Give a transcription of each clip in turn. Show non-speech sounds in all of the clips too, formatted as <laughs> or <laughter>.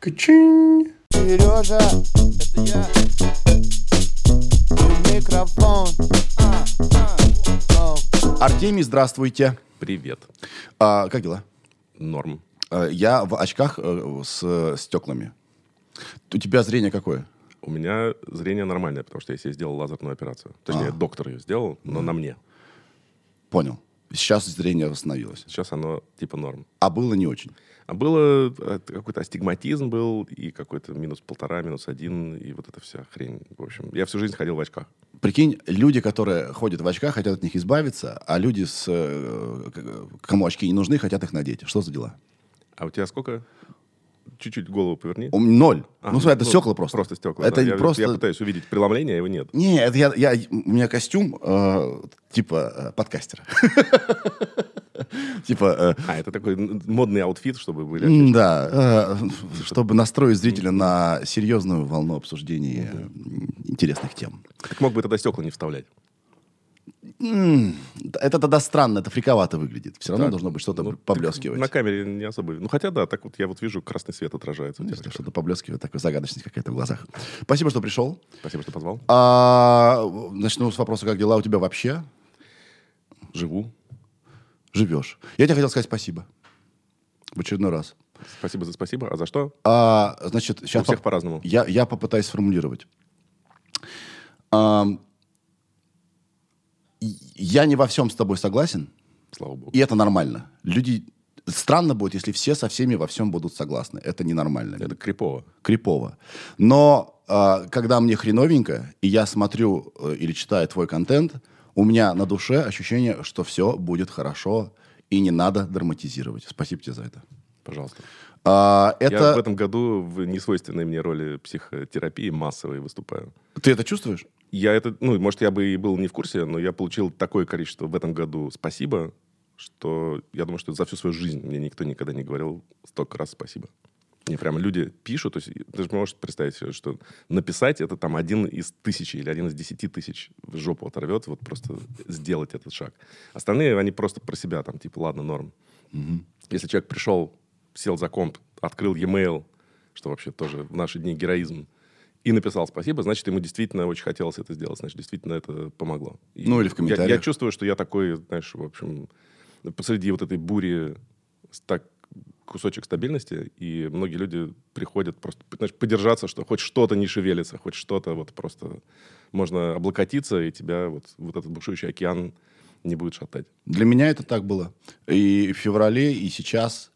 Качин. Сережа, это я. И Микрофон. А, а. Артемий, здравствуйте. Привет. А, как дела? Норм. А, я в очках э, с э, стеклами. У тебя зрение какое? У меня зрение нормальное, потому что я себе сделал лазерную операцию. Точнее, А. доктор ее сделал, но на мне. Понял. Сейчас зрение восстановилось. Сейчас оно типа норм. А было не очень. А было э, какой-то астигматизм был, и какой-то минус полтора, минус один, и вот эта вся хрень. В общем, я всю жизнь ходил в очках. Прикинь, люди, которые ходят в очках, хотят от них избавиться, а люди, с, э, кому очки не нужны, хотят их надеть. Что за дела? А у тебя сколько? Чуть-чуть голову поверни. Ноль. А, ну, смотри, это стекла просто. Просто стекла. Это да. я, просто... я пытаюсь увидеть преломление, а его нет. Не, это я, я, у меня костюм э, типа э, подкастера. <laughs> Типа, А, это такой модный outfit, чтобы были... э, да, э, чтобы настроить зрителя на серьезную волну обсуждения э, интересных тем. Так мог бы тогда стекла не вставлять. Это тогда странно, это фриковато выглядит. Все равно Так. должно быть что-то Ну, поблескивать. На камере не особо... Ну, хотя да, так вот я вот вижу, красный свет отражается. у тебя. Если Что-то поблескивает, такая загадочность какая-то в глазах. Спасибо, что пришел. Спасибо, что позвал. А, начну с вопроса, как дела у тебя вообще? Живу. Живешь? Я тебе хотел сказать спасибо. В очередной раз. Спасибо за спасибо. А за что? А, значит, сейчас У всех по-разному. Я, я попытаюсь сформулировать. И- я не во всем с тобой согласен, Слава богу. и это нормально. Люди... Странно будет, если все со всеми во всем будут согласны. Это ненормально. Это крипово. крипово. Но а, когда мне хреновенько, и я смотрю э, или читаю твой контент, у меня на душе ощущение, что все будет хорошо, и не надо драматизировать. Спасибо тебе за это. Пожалуйста. А, Я это... в этом году в несвойственной мне роли психотерапии массовой выступаю. Ты это чувствуешь? Я это, ну, может, я бы и был не в курсе, но я получил такое количество в этом году спасибо, что я думаю, что за всю свою жизнь мне никто никогда не говорил столько раз спасибо. Мне прямо люди пишут, то есть ты же можешь представить себе, что написать это там один из тысячи или один из десяти тысяч в жопу оторвет, вот просто сделать этот шаг. Остальные, они просто про себя, там, типа, ладно, норм. Если человек пришел, сел за комп, открыл e-mail, что вообще тоже в наши дни героизм, и написал спасибо, значит, ему действительно очень хотелось это сделать, значит, действительно это помогло. И Ну, или в я- комментариях. Я, чувствую, что я такой, знаешь, в общем, посреди вот этой бури так кусочек стабильности, и многие люди приходят просто знаешь, подержаться, что хоть что-то не шевелится, хоть что-то вот просто можно облокотиться, и тебя вот, вот этот бушующий океан не будет шатать. Для меня это так было. И в феврале, и сейчас.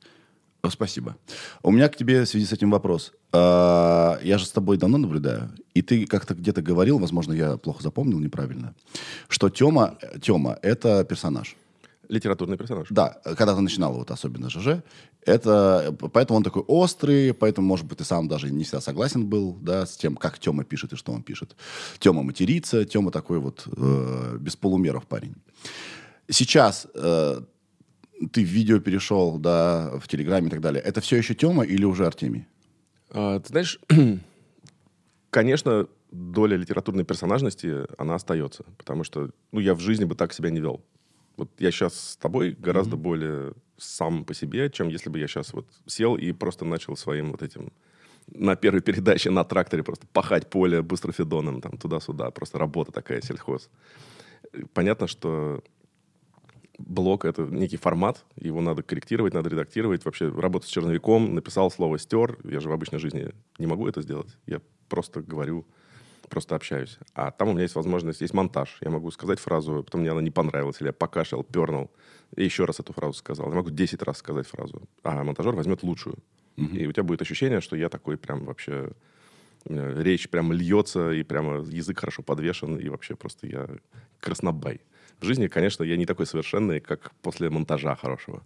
О, спасибо. У меня к тебе в связи с этим вопрос. А, Я же с тобой давно наблюдаю, и ты как-то где-то говорил, возможно, я плохо запомнил неправильно, что Тема, Тема – это персонаж. Литературный персонаж. Да, когда ты начинал, вот особенно ЖЖ, это, поэтому он такой острый, поэтому, может быть, ты сам даже не всегда согласен был, да, с тем, как Тема пишет и что он пишет. Тема матерится, Тема такой вот э, без полумеров парень. Сейчас э, ты в видео перешел, да, в Телеграме и так далее. Это все еще Тема или уже Артемий? А, ты знаешь, <clears throat> конечно, доля литературной персонажности, она остается. Потому что, ну, я в жизни бы так себя не вел. Вот я сейчас с тобой гораздо более сам по себе, чем если бы я сейчас вот сел и просто начал своим вот этим на первой передаче на тракторе просто пахать поле быстрофидоном там туда-сюда. Просто работа такая, сельхоз. Понятно, что блог — это некий формат, его надо корректировать, надо редактировать. Вообще работать с черновиком, написал слово «стер». Я же в обычной жизни не могу это сделать. Я просто говорю, просто общаюсь. А там у меня есть возможность, есть монтаж. Я могу сказать фразу, потом мне она не понравилась, или я покашлял, пернул, и еще раз эту фразу сказал. Я могу 10 раз сказать фразу, а монтажер возьмет лучшую. И у тебя будет ощущение, что я такой прям вообще... речь прям льется, и прямо язык хорошо подвешен, и вообще просто я краснобай. В жизни, конечно, я не такой совершенный, как после монтажа хорошего.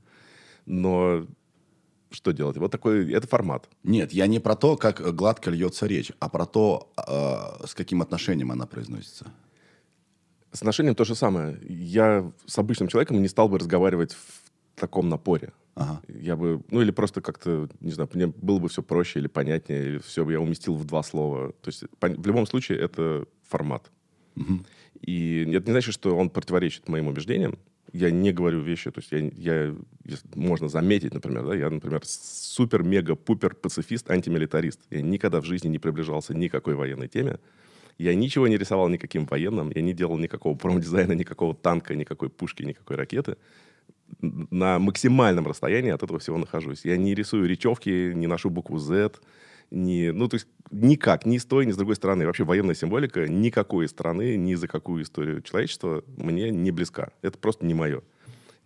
Но что делать? Вот такой, это формат. Нет, я не про то, как гладко льется речь, а про то, э, с каким отношением она произносится. С отношением то же самое. Я с обычным человеком не стал бы разговаривать в таком напоре. Ага. Я бы, ну или просто как-то, не знаю, мне было бы все проще или понятнее, или все бы я уместил в два слова. То есть в любом случае это формат. И это не значит, что он противоречит моим убеждениям. Я не говорю вещи, то есть я, я можно заметить, например, да, я, например, супер-мега-пупер пацифист, антимилитарист. Я никогда в жизни не приближался ни к какой военной теме. Я ничего не рисовал никаким военным, я не делал никакого промдизайна, никакого танка, никакой пушки, никакой ракеты. На максимальном расстоянии от этого всего нахожусь. Я не рисую речевки, не ношу букву Z, не, ну, то есть никак, ни с той, ни с другой стороны. Вообще военная символика никакой страны, ни за какую историю человечества мне не близка. Это просто не мое.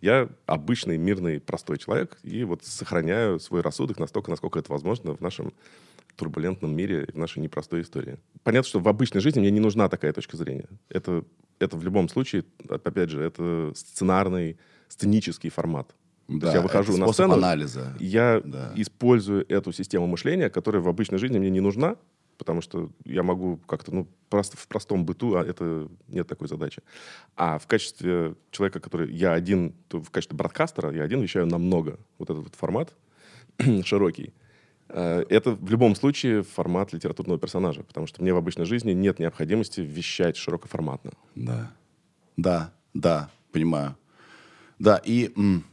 Я обычный, мирный, простой человек, и вот сохраняю свой рассудок настолько, насколько это возможно в нашем турбулентном мире, в нашей непростой истории. Понятно, что в обычной жизни мне не нужна такая точка зрения. Это, это в любом случае, опять же, это сценарный, сценический формат. Да, я выхожу на сцену, анализа. я Да. использую эту систему мышления, которая в обычной жизни мне не нужна, потому что я могу как-то, ну, просто в простом быту, а это нет такой задачи. А в качестве человека, который я один, то в качестве бродкастера, я один вещаю намного. Вот этот вот формат <clears throat> широкий. Э, Это в любом случае формат литературного персонажа, потому что мне в обычной жизни нет необходимости вещать широкоформатно. Да. Да, да, понимаю. Да, и, м,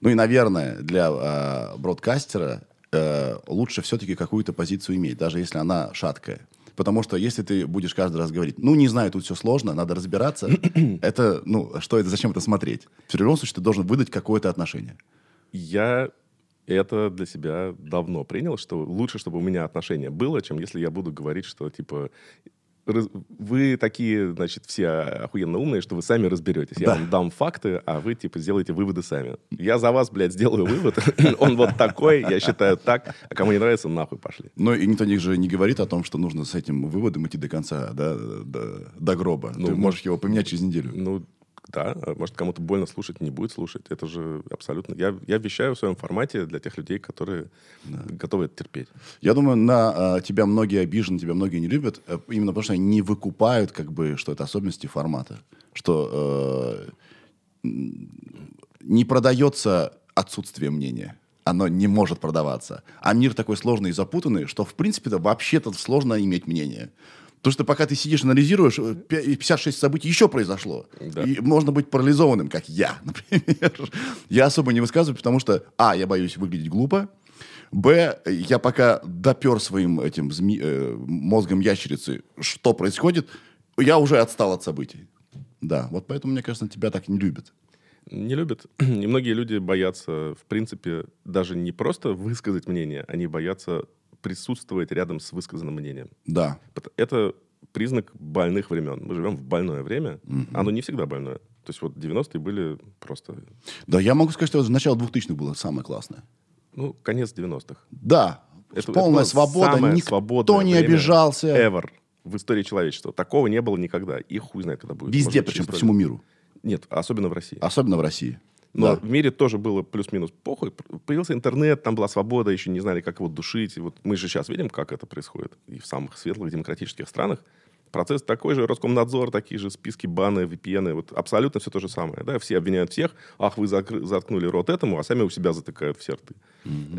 ну и, наверное, для э, бродкастера э, лучше все-таки какую-то позицию иметь, даже если она шаткая. Потому что если ты будешь каждый раз говорить, ну, не знаю, тут все сложно, надо разбираться, <clears throat> это, ну, что это, зачем это смотреть? В любом случае, ты должен выдать какое-то отношение. Я это для себя давно принял, что лучше, чтобы у меня отношение было, чем если я буду говорить, что типа вы такие, значит, все охуенно умные, что вы сами разберетесь. Я Да. вам дам факты, а вы, типа, сделаете выводы сами. Я за вас, блядь, сделаю вывод. <laughs> Он вот такой, я считаю так. А кому не нравится, нахуй пошли. Но и никто же не говорит о том, что нужно с этим выводом идти до конца, да, до, до гроба. Ну, ты можешь его поменять через неделю. Ну, да, а может, кому-то больно слушать, не будет слушать. Это же абсолютно... Я, я вещаю в своем формате для тех людей, которые готовы это терпеть. Я думаю, на а, тебя многие обижены, тебя многие не любят, э, именно потому что они не выкупают, как бы, что это особенности формата. Что э, не продается отсутствие мнения. Оно не может продаваться. А мир такой сложный и запутанный, что, в принципе-то, вообще-то сложно иметь мнение. Потому что пока ты сидишь, анализируешь, э, пя- 56 событий еще произошло. Да. И можно быть парализованным, как я, <laughs> например. Я особо не высказываю, потому что, а, я боюсь выглядеть глупо, Б, я пока допер своим этим зми- э, мозгом ящерицы, что происходит, я уже отстал от событий. Да, вот поэтому, мне кажется, тебя так не любят. Не любят. <clears throat> И многие люди боятся, в принципе, даже не просто высказать мнение, они боятся присутствовать рядом с высказанным мнением. Да. Это признак больных времен. Мы живем в больное время. Оно не всегда больное. То есть вот 90-е были просто... Да, я могу сказать, что вот начало 2000-х было самое классное. Ну, конец 90-х. Да, Это- полная это свобода, никто не обижался. Ever в истории человечества. Такого не было никогда. И хуй знает, когда будет. Везде, причем по всему миру. Нет, особенно в России. Особенно в России. Но Да. в мире тоже было плюс-минус похуй. Появился интернет, там была свобода, еще не знали, как его душить. И вот мы же сейчас видим, как это происходит. И в самых светлых демократических странах процесс такой же, Роскомнадзор, такие же списки, баны, VPN, вот абсолютно все то же самое. Да? Все обвиняют всех, ах, вы закры- заткнули рот этому, а сами у себя затыкают все рты.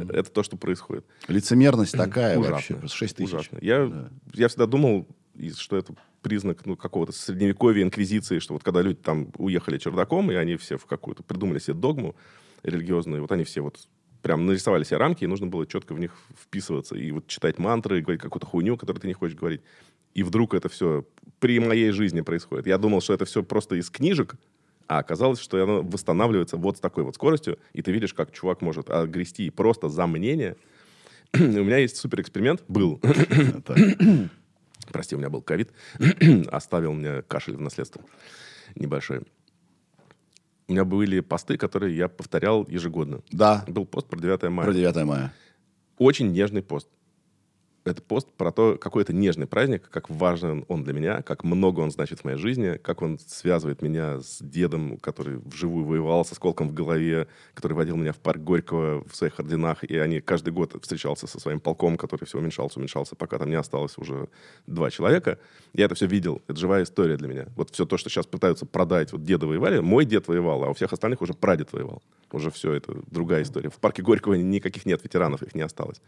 Это то, что происходит. Лицемерность такая Ужасно. вообще. Просто 6 тысяч. Ужасно. Я, Да. я всегда думал, что это признак ну, какого-то средневековья, инквизиции, что вот когда люди там уехали чердаком, и они все в какую-то придумали себе догму религиозную, вот они все вот прям нарисовали себе рамки, и нужно было четко в них вписываться, и вот читать мантры, и говорить какую-то хуйню, которую ты не хочешь говорить. И вдруг это все при моей жизни происходит. Я думал, что это все просто из книжек, а оказалось, что оно восстанавливается вот с такой вот скоростью, и ты видишь, как чувак может огрести просто за мнение. <clears throat> У меня есть супер эксперимент, был. <clears throat> Прости, у меня был ковид. <clears throat> Оставил мне кашель в наследство небольшой. У меня были посты, которые я повторял ежегодно. Да, Был пост про 9 мая. про 9 мая. Очень нежный пост. Это пост про то, какой это нежный праздник, как важен он для меня, как много он значит в моей жизни, как он связывает меня с дедом, который вживую воевал с осколком в голове, который водил меня в парк Горького в своих орденах, и они каждый год встречался со своим полком, который все уменьшался, уменьшался, пока там не осталось уже два человека. Я это все видел. Это живая история для меня. Вот все то, что сейчас пытаются продать, вот деда воевали, мой дед воевал, а у всех остальных уже прадед воевал. Уже все, это другая история. В парке Горького никаких нет ветеранов, их не осталось.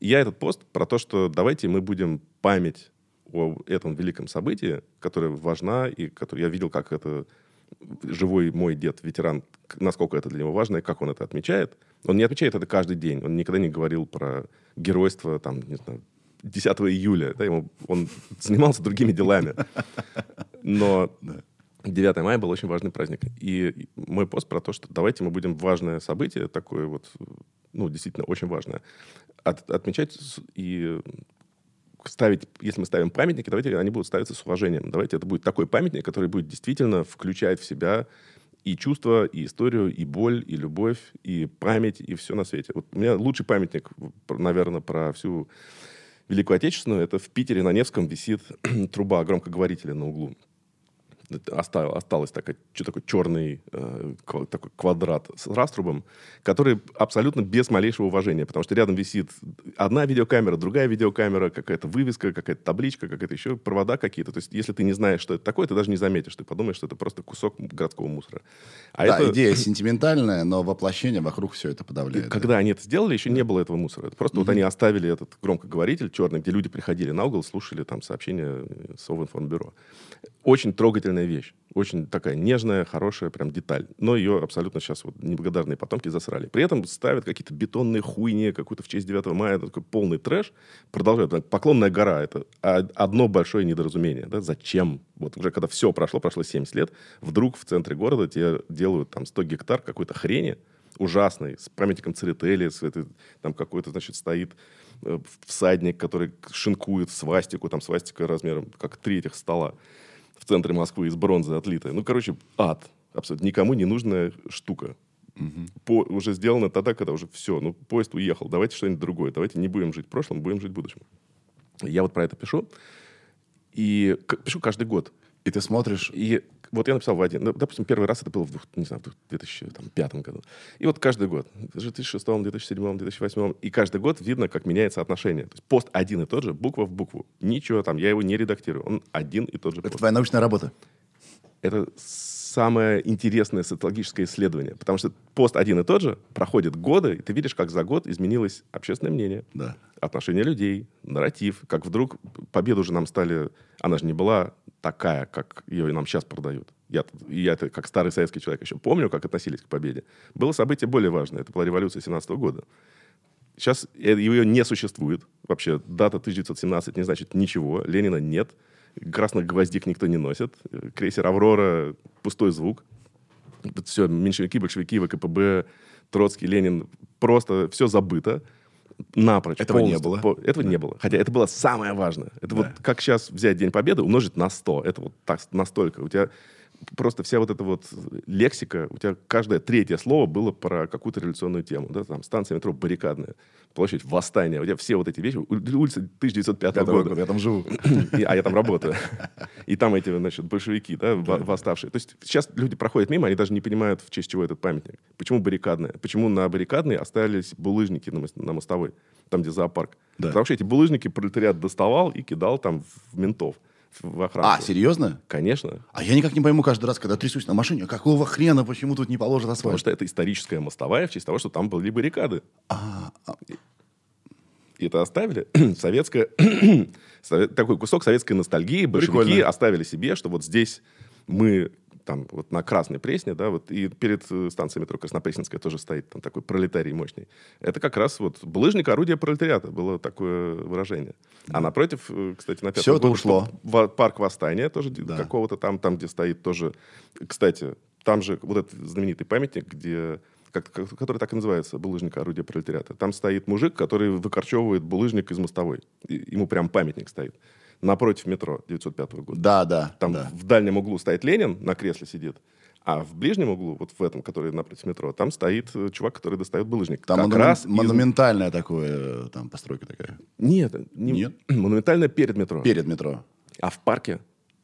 Я этот пост про то, что давайте мы будем память о этом великом событии, которое важна, и которое я видел, как это живой мой дед, ветеран, насколько это для него важно и как он это отмечает. Он не отмечает это каждый день. Он никогда не говорил про геройство, там, не знаю, 10 июля. Да, ему, он занимался другими делами. Но 9 мая был очень важный праздник. И мой пост про то, что давайте мы будем важное событие, такое вот, ну, действительно очень важное, от- отмечать и ставить, если мы ставим памятники, давайте они будут ставиться с уважением. Давайте это будет такой памятник, который будет действительно включать в себя и чувства, и историю, и боль, и любовь, и память, и все на свете. Вот у меня лучший памятник, наверное, про всю Великую Отечественную, это в Питере на Невском висит <clears throat> труба громкоговорителя на углу. Это оста- осталось такая, что такой черный э, такой квадрат с раструбом, который абсолютно без малейшего уважения, потому что рядом висит одна видеокамера, другая видеокамера, какая-то вывеска, какая-то табличка, какая-то еще провода какие-то. То есть, если ты не знаешь, что это такое, ты даже не заметишь, ты подумаешь, что это просто кусок городского мусора. А да, это- идея сентиментальная, но воплощение вокруг все это и подавляет. да. когда они это сделали, еще не было этого мусора. Это просто вот они оставили этот громкоговоритель черный, где люди приходили на угол, слушали там сообщения э, Совинформбюро. Очень трогательная вещь. Очень такая нежная, хорошая прям деталь. Но ее абсолютно сейчас вот неблагодарные потомки засрали. При этом ставят какие-то бетонные хуйни, какую-то в честь 9 мая, такой полный трэш. Продолжают. Поклонная гора — это одно большое недоразумение. Да? Зачем? Вот уже когда все прошло, прошло 70 лет, вдруг в центре города тебе делают там 100 гектар какой-то хрени, ужасный, с памятником Церетели, с этой, там какой-то, значит, стоит э, всадник, который шинкует свастику, там свастика размером как три этих стола в центре Москвы из бронзы отлитая. Ну, короче, ад. Абсолютно никому не нужная штука. По, уже сделано тогда, когда уже все, ну, поезд уехал, давайте что-нибудь другое, давайте не будем жить прошлым, будем жить будущим. Я вот про это пишу, и пишу каждый год. И ты смотришь, И вот я написал в один, ну, допустим, первый раз это было в, двух- не знаю, в 2005 году. И вот каждый год, в 2006, 2007, 2008, и каждый год видно, как меняется отношение. То есть пост один и тот же, буква в букву. Ничего там, я его не редактирую. Он один и тот же это пост. твоя научная работа. Это самое интересное социологическое исследование. Потому что пост один и тот же, проходит годы, и ты видишь, как за год изменилось общественное мнение, Да. отношение людей, нарратив. Как вдруг победу же нам стали... Она же не была такая, как ее нам сейчас продают. Я, я это как старый советский человек еще помню, как относились к победе. Было событие более важное. Это была революция 17 года. Сейчас э- ее не существует. Вообще дата 1917 не значит ничего. Ленина нет. Красных гвоздик никто не носит. Крейсер «Аврора» — пустой звук. Все, меньшевики, большевики, ВКПБ, Троцкий, Ленин. Просто все забыто. Напрочь. Этого не было. По- Этого не было. Хотя это было самое важное. Это вот Да. как сейчас взять День Победы, умножить на 100. Это вот так, настолько. У тебя просто вся вот эта вот лексика, у тебя каждое третье слово было про какую-то революционную тему. Да? Там станция метро баррикадная, площадь восстания. У тебя все вот эти вещи. Улица 1905 Пятого года. года, Я там живу. <laughs> И- а я там работаю. И там эти, значит, большевики, да, во- восставшие. То есть сейчас люди проходят мимо, они даже не понимают, в честь чего этот памятник. Почему баррикадная? Почему на баррикадной остались булыжники на, мос- на мостовой, там, где зоопарк? Да. Потому что эти булыжники пролетариат доставал и кидал там в ментов, в в охрану. А, серьезно? Конечно. А я никак не пойму каждый раз, когда трясусь на машине, какого хрена, почему тут не Потому асфальт? что это историческая мостовая в честь того, что там были баррикады. А, а, И это оставили <clears throat> советское... <clears throat> сове- такой кусок советской ностальгии. Большевики Прикольно. оставили себе, что вот здесь мы там вот на Красной Пресне, да, вот и перед э, станцией метро Краснопресненская тоже стоит там такой пролетарий мощный. Это как раз вот булыжник орудие пролетариата, было такое выражение. А напротив, э, кстати, на пятом это году ушло. ва- парк Восстания тоже Да. какого-то там, там, где стоит тоже... Кстати, там же вот этот знаменитый памятник, где как, который так и называется, булыжник орудие пролетариата. Там стоит мужик, который выкорчевывает булыжник из мостовой. И- ему прям памятник стоит. Напротив метро 905 года. да, да, Там да. в дальнем углу стоит Ленин, на кресле сидит. А в ближнем углу, вот в этом, который напротив метро, там стоит э, чувак, который достает булыжник. Там как монумен- раз из- монументальная такое, там, постройка такая. Нет, не- Нет? <clears throat> монументально перед метро. Перед метро. А в парке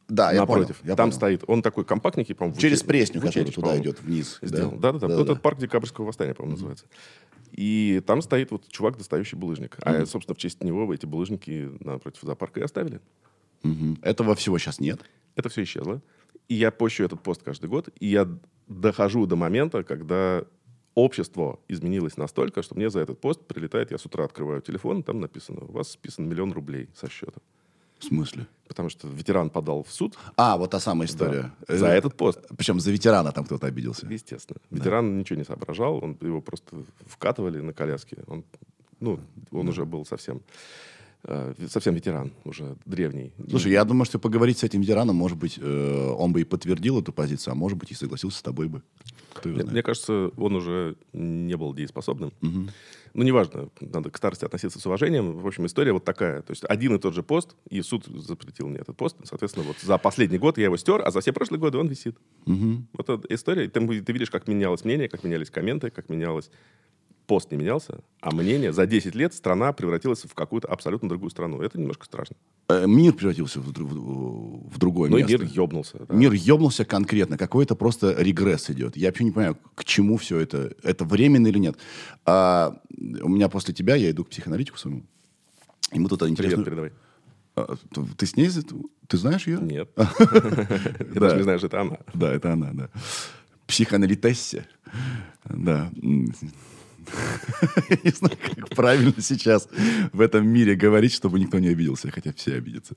Да, я напротив. понял. я там понял. стоит. Он такой компактненький, по-моему. Через Пресню, который туда идет вниз. Сделал. Да, да, да. Да-да-да. Этот парк Декабрьского восстания, по-моему, называется. И там стоит вот чувак, достающий булыжник. А, собственно, в честь него эти булыжники напротив зоопарка и оставили. Мгм. Этого всего сейчас нет. Это все исчезло. И я пощу этот пост каждый год. И я дохожу до момента, когда общество изменилось настолько, что мне за этот пост прилетает, я с утра открываю телефон, там написано, у вас списан миллион рублей со счета. В смысле? Потому что ветеран подал в суд А, вот та самая история. Э, за этот пост. Причем за ветерана там кто-то обиделся. Естественно. Ветеран ничего не соображал, он, его просто вкатывали на коляске. Он, ну, он уже был совсем, совсем ветеран, уже древний. Слушай, я думаю, что поговорить с этим ветераном, может быть, э, он бы и подтвердил эту позицию, а может быть, и согласился с тобой бы. Мне, мне кажется, он уже не был дееспособным. Ну, неважно, надо к старости относиться с уважением. В общем, история вот такая. То есть один и тот же пост, и суд запретил мне этот пост. Соответственно, вот за последний год я его стер, а за все прошлые годы он висит. Вот эта история. Ты, ты видишь, как менялось мнение, как менялись комменты, как менялось... Пост не менялся, а мнение за 10 лет страна превратилась в какую-то абсолютно другую страну. Это немножко страшно. Э, Мир превратился в, в- в другое Ну и место. мир ёбнулся. да. Мир ебнулся конкретно, какой-то просто регресс идет. Я вообще не понимаю, к чему все это. Это временно или нет. А, у меня после тебя, я иду к психоаналитику своему. И мы тут Привет, интересно... передавай. А, ты- с ней... Ты знаешь ее? Нет. <laughs> Я даже не знаю, что это она. Да, это она, да. Психоаналитессе. Да. Я <laughs> не знаю, как правильно сейчас в этом мире говорить, чтобы никто не обиделся, хотя все обидятся.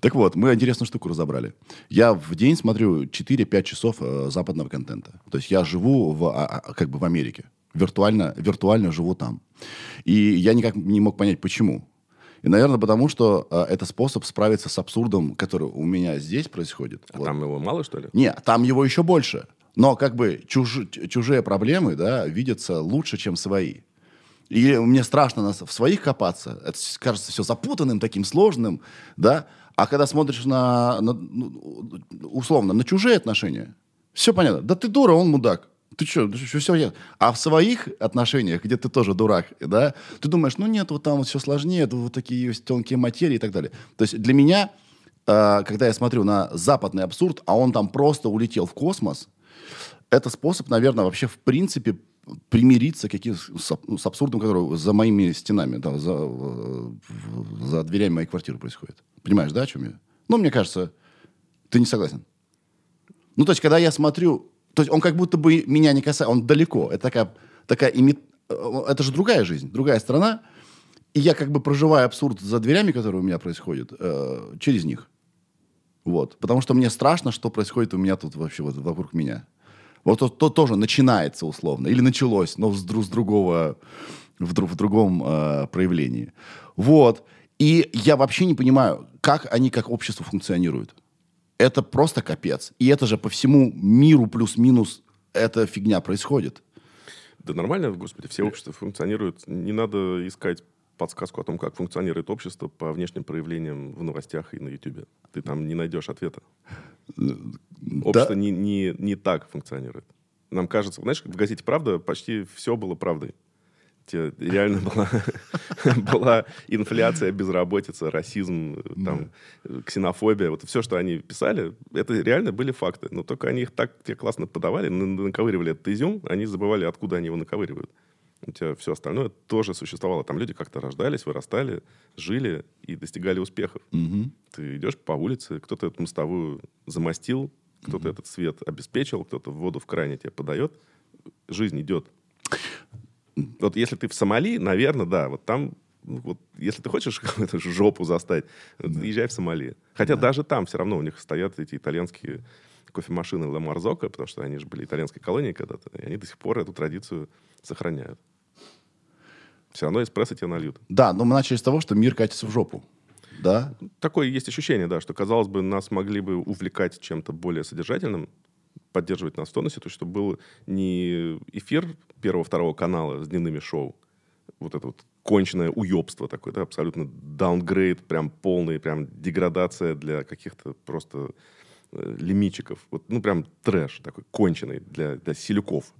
Так вот, мы интересную штуку разобрали. Я в день смотрю 4-5 часов э, западного контента. То есть я живу в, а, а, как бы в Америке. Виртуально, виртуально живу там. И я никак не мог понять, почему. И, наверное, потому что э, это способ справиться с абсурдом, который у меня здесь происходит. А Вот. там его мало, что ли? Не, там его еще больше. Но как бы чуж- чужие проблемы, да, видятся лучше, чем свои. И мне страшно нас- в своих копаться. Это кажется все запутанным, таким сложным, да. А когда смотришь на, на, ну, условно, на чужие отношения, все понятно. Да ты дура, он мудак. Ты что, все я. А в своих отношениях, где ты тоже дурак, да, ты думаешь, ну нет, вот там вот все сложнее, вот такие есть тонкие материи и так далее. То есть для меня, э, когда я смотрю на западный абсурд, а он там просто улетел в космос, это способ, наверное, вообще в принципе примириться каким, с, с абсурдом, который за моими стенами, да, за, э, за дверями моей квартиры происходит. Понимаешь, да, о чем я? Ну, мне кажется, ты не согласен. Ну, то есть, когда я смотрю, то есть он как будто бы меня не касается, он далеко. Это такая, такая ими- э, это же другая жизнь, другая страна. И я как бы проживаю абсурд за дверями, которые у меня происходят, э, через них. Вот. Потому что мне страшно, что происходит у меня тут вообще вот вокруг меня. Вот то, то тоже начинается условно. Или началось, но с, с другого, в, в другом э, проявлении. Вот. И я вообще не понимаю, как они как общество функционируют. Это просто капец. И это же по всему миру плюс-минус эта фигня происходит. Да нормально, господи, все общества функционируют. Не надо искать подсказку о том, как функционирует общество по внешним проявлениям в новостях и на Ютубе. Ты там не найдешь ответа. Общество не, не, не так функционирует. Нам кажется, знаешь, в газете «Правда» почти все было правдой. Те- Реально была, <laughs> была инфляция, безработица, расизм, э, там, ксенофобия. Вот все, что они писали, это реально были факты. Но только они их так тебе классно подавали, на- наковыривали этот изюм, они забывали, откуда они его наковыривают. У тебя все остальное тоже существовало. Там люди как-то рождались, вырастали, жили и достигали успехов. Ты идешь по улице, кто-то эту мостовую замостил, кто-то этот свет обеспечил, кто-то воду в кране тебе подает. Жизнь идет. Вот если ты в Сомали, наверное, да, вот там, ну, вот, если ты хочешь <laughs> какую-то жопу застать, вот езжай в Сомали. Хотя даже там все равно у них стоят эти итальянские кофемашины Ла Марзока, потому что они же были итальянской колонией когда-то, и они до сих пор эту традицию сохраняют. Все равно эспрессо тебе нальют. Да, но мы начали с того, что мир катится в жопу. Да? Такое есть ощущение, да, что, казалось бы, нас могли бы увлекать чем-то более содержательным, поддерживать нас в тонусе, то есть чтобы был не эфир первого-второго канала с дневными шоу, вот это вот конченное уебство такое, да, абсолютно даунгрейд, прям полный, прям деградация для каких-то просто э, лимитчиков. Вот, ну, прям трэш такой, конченый для, для силюков.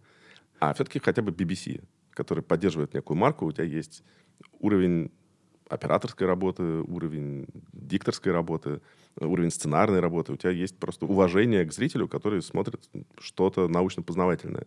А все-таки хотя бы BBC, который поддерживает некую марку, у тебя есть уровень операторской работы, уровень дикторской работы, уровень сценарной работы. У тебя есть просто уважение к зрителю, который смотрит что-то научно-познавательное.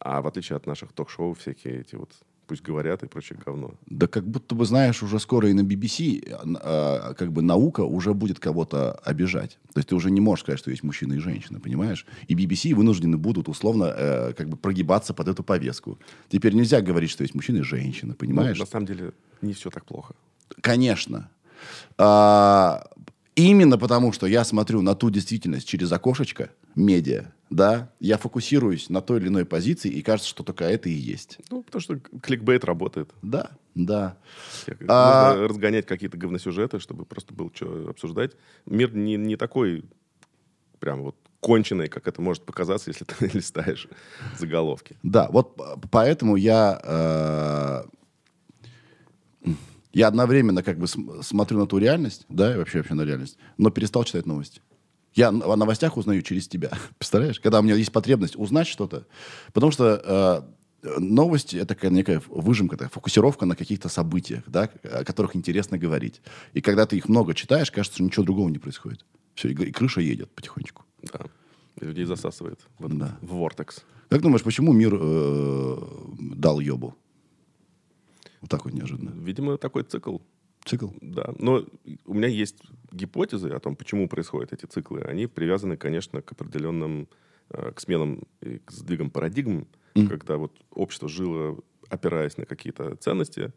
А в отличие от наших ток-шоу, всякие эти вот пусть говорят и прочее говно. Да как будто бы, знаешь, уже скоро и на BBC а, как бы наука уже будет кого-то обижать. То есть ты уже не можешь сказать, что есть мужчина и женщина, понимаешь? И BBC вынуждены будут условно э, как бы прогибаться под эту повестку. Теперь нельзя говорить, что есть мужчина и женщина, Ну, понимаешь? на самом деле не все так плохо. Конечно. А, именно потому, что я смотрю на ту действительность через окошечко медиа, да, я фокусируюсь на той или иной позиции, и кажется, что только это и есть. Ну, потому что кликбейт работает. Да, да. Нужно А- разгонять какие-то говносюжеты, чтобы просто было что обсуждать. Мир не, не такой прям вот конченый, как это может показаться, если <laughs> ты листаешь заголовки. Да, вот поэтому я, э, я одновременно как бы см- смотрю на ту реальность, да, и вообще, вообще на реальность, но перестал читать новости. Я о новостях узнаю через тебя. <laughs> Представляешь? Когда у меня есть потребность узнать что-то. Потому что э, новости — это такая некая выжимка, такая фокусировка на каких-то событиях, да, о которых интересно говорить. И когда ты их много читаешь, кажется, что ничего другого не происходит. Все, и, и крыша едет потихонечку. Да. И людей засасывает в этот Да. вортекс. Как думаешь, почему мир э, дал ебу? Вот так вот неожиданно. Видимо, такой цикл. Цикл. Да. Но у меня есть гипотезы о том, почему происходят эти циклы. Они привязаны, конечно, к определенным, э, к сменам и к сдвигам парадигм, когда вот общество жило, опираясь на какие-то ценности,